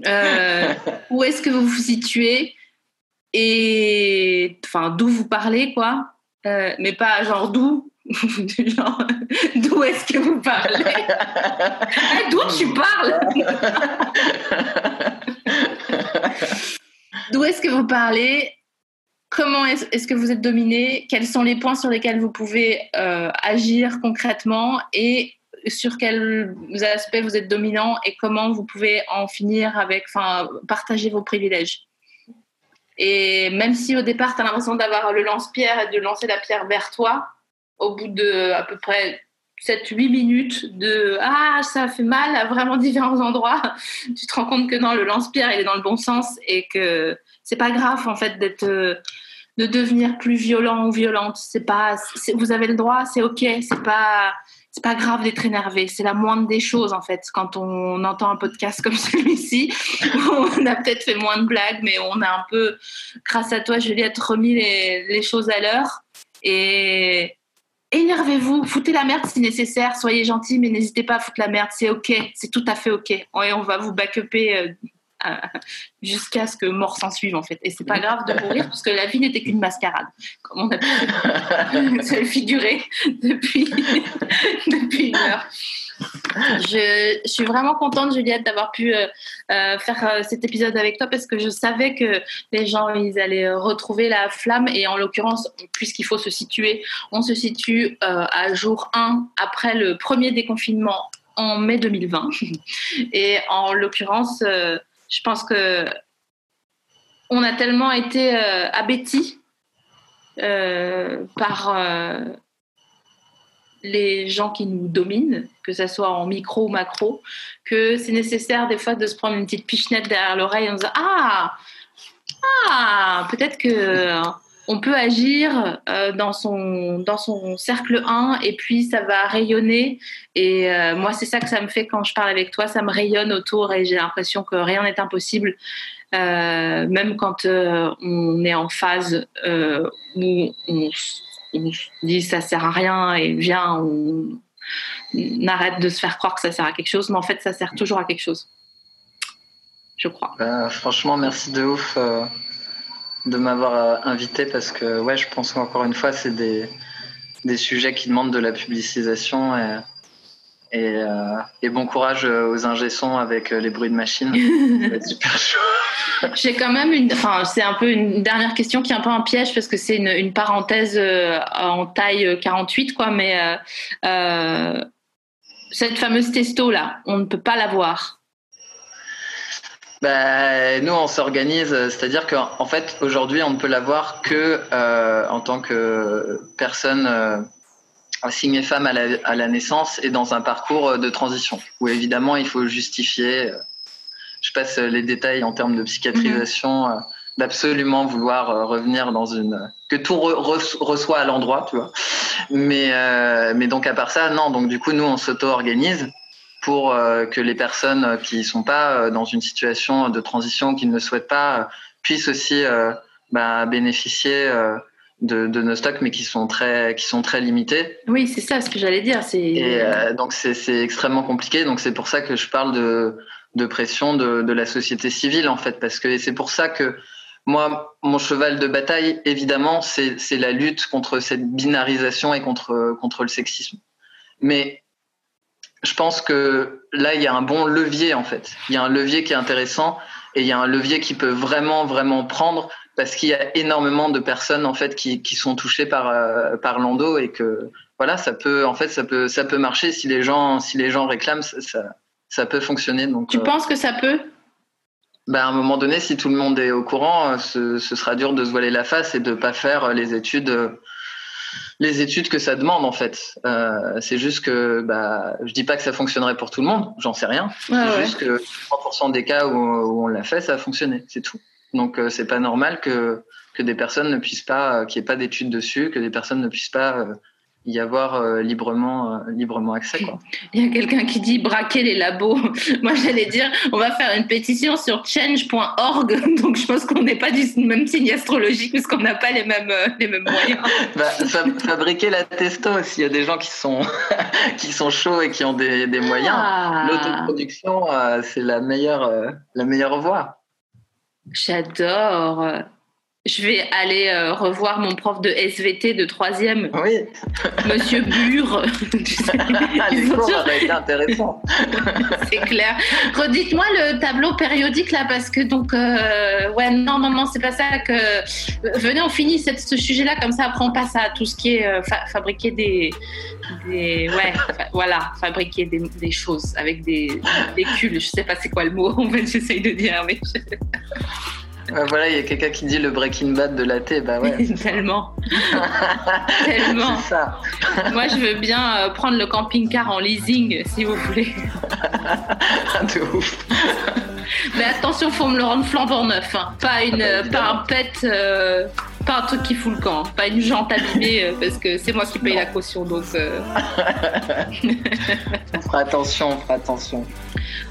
Euh, où est-ce que vous vous situez et enfin d'où vous parlez quoi, mais pas genre d'où. [laughs] D'où est-ce que vous parlez? Eh, D'où tu parles? [laughs] D'où est-ce que vous parlez? Comment est-ce est-ce que vous êtes dominé? Quels sont les points sur lesquels vous pouvez euh, agir concrètement? Et sur quels aspects vous êtes dominant? Et comment vous pouvez en finir avec, enfin, partager vos privilèges? Et même si au départ, tu as l'impression d'avoir le lance-pierre et de lancer la pierre vers toi, au bout de à peu près 7-8 minutes de Ah, ça fait mal à vraiment différents endroits, [laughs] tu te rends compte que non, le lance-pierre, il est dans le bon sens et que c'est pas grave en fait d'être euh, de devenir plus violent ou violente. C'est pas vous avez le droit c'est ok c'est pas c'est pas grave d'être énervé. C'est la moindre des choses en fait. Quand on entend un podcast comme [laughs] celui-ci on a peut-être fait moins de blagues mais on a un peu grâce à toi Juliette remis les, les choses à l'heure. Et énervez-vous foutez la merde si nécessaire soyez gentil mais n'hésitez pas à foutre la merde c'est ok c'est tout à fait ok. Et on va vous backuper euh, [laughs] jusqu'à ce que mort s'en suive en fait. Et c'est pas grave de mourir parce que la vie n'était qu'une mascarade, comme on a pu se [laughs] le figurer depuis, [laughs] depuis une heure. Je, je suis vraiment contente, Juliette, d'avoir pu euh, euh, faire euh, cet épisode avec toi parce que je savais que les gens ils allaient retrouver la flamme et en l'occurrence, puisqu'il faut se situer, on se situe à jour 1 après le premier déconfinement en mai 2020. Et en l'occurrence, je pense que on a tellement été euh, abétis euh, par euh, les gens qui nous dominent, que ce soit en micro ou macro, que c'est nécessaire des fois de se prendre une petite pichenette derrière l'oreille en disant Ah, ah! Peut-être que on peut agir euh, dans, son, dans son cercle 1 et puis ça va rayonner. Et euh, moi, c'est ça que ça me fait quand je parle avec toi, ça me rayonne autour et j'ai l'impression que rien n'est impossible. Euh, même quand on est en phase où on, dit ça sert à rien et viens, on, on arrête de se faire croire que ça sert à quelque chose, mais en fait, ça sert toujours à quelque chose. Je crois.
Bah, franchement, merci de ouf de m'avoir euh, invité parce que ouais, je pense qu'encore une fois, c'est des, des sujets qui demandent de la publicisation et, et, euh, et bon courage euh, aux ingé-sons avec les bruits de machine. [laughs] Super chaud. [laughs]
J'ai quand même une, enfin, c'est un peu une dernière question qui est un peu un piège parce que c'est une, une parenthèse en taille 48, quoi, mais euh, euh, cette fameuse testo là, on ne peut pas la voir.
Bah, nous, on s'organise, euh, c'est-à-dire qu'en en fait, aujourd'hui, on ne peut l'avoir que euh, en tant que personne euh, assignée femme à la, à la naissance et dans un parcours euh, de transition, où évidemment, il faut justifier, euh, je passe les détails en termes de psychiatrisation, euh, d'absolument vouloir revenir dans une... que tout re- re- reçoit à l'endroit, tu vois. Mais, euh, mais donc, à part ça, non, donc du coup, nous, on s'auto-organise pour euh, que les personnes qui sont pas euh, dans une situation de transition, qui ne le souhaitent pas, euh, puissent aussi bah, bénéficier de, de nos stocks, mais qui sont très, qui sont très limités.
Oui, c'est ça ce que j'allais dire.
Et euh, donc c'est extrêmement compliqué. Donc c'est pour ça que je parle de, de pression de, de la société civile en fait, parce que c'est pour ça que moi, mon cheval de bataille, évidemment, c'est c'est la lutte contre cette binarisation et contre contre le sexisme. Mais je pense que là, il y a un bon levier en fait. Il y a un levier qui est intéressant et il y a un levier qui peut vraiment vraiment prendre parce qu'il y a énormément de personnes en fait qui, qui sont touchées par euh, par l'endo et que voilà, ça peut en fait ça peut ça peut marcher. Si les gens si les gens réclament ça ça, ça peut fonctionner. Donc
tu
euh,
penses que ça peut?
bah, à un moment donné, si tout le monde est au courant, euh, ce, ce sera dur de se voiler la face et de pas faire les études, euh, les études que ça demande en fait. Euh, c'est juste que, bah, je dis pas que ça fonctionnerait pour tout le monde, j'en sais rien.
Ouais,
c'est
ouais.
juste que 30% des cas où, où on l'a fait, ça a fonctionné, c'est tout. Donc euh, c'est pas normal que que des personnes ne puissent pas, euh, qu'il n'y ait pas d'études dessus, que des personnes ne puissent pas euh, y avoir euh, librement, euh, librement accès. Quoi. [laughs]
Il y a quelqu'un qui dit braquer les labos. [laughs] Moi, j'allais dire, on va faire une pétition sur change.org. [laughs] Donc, je pense qu'on n'est pas du même signe astrologique parce qu'on n'a pas les mêmes, euh, les mêmes moyens.
Bah, fa- fabriquer la testo aussi. Il y a des gens qui sont, qui sont chauds et qui ont des, des moyens.
Ah,
L'autoproduction, c'est la meilleure, la meilleure voie.
J'adore. Je vais aller euh, revoir mon prof de SVT de troisième,
Oui,
Monsieur Bure. [laughs] [laughs]
Les cours
toujours-
été intéressants. [laughs]
C'est clair. Redites-moi le tableau périodique là, parce que donc, euh, ouais, non, non, non, c'est pas ça que. Venez, on finit cette- ce sujet-là, comme ça, après on passe à tout ce qui est euh, fa- fabriquer des. des ouais, fa- voilà, fabriquer des, des choses avec des, des culs. Je sais pas c'est quoi le mot, en fait, j'essaye de dire, mais
Ouais, voilà, il y a quelqu'un qui dit le Breaking Bad de la thé. Bah ouais, [laughs]
tellement. [laughs] tellement.
ça.
Moi, je veux bien euh, prendre le camping-car en leasing, si vous voulez. [laughs]
de ouf.
Mais attention, faut me le rendre flambant neuf. hein. Pas, une,
Ah bah,
euh, pas un pet, euh, pas un truc qui fout le camp. hein. Pas une jante abîmée, euh, parce que c'est moi qui paye
Non.
la caution. Donc, euh, [laughs]
On fera attention, on fera attention.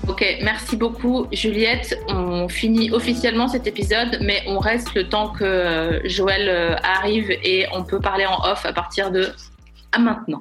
ok, merci beaucoup, Juliette. On finit officiellement cet épisode, mais on reste le temps que euh, Joël arrive et on peut parler en off à partir de à maintenant.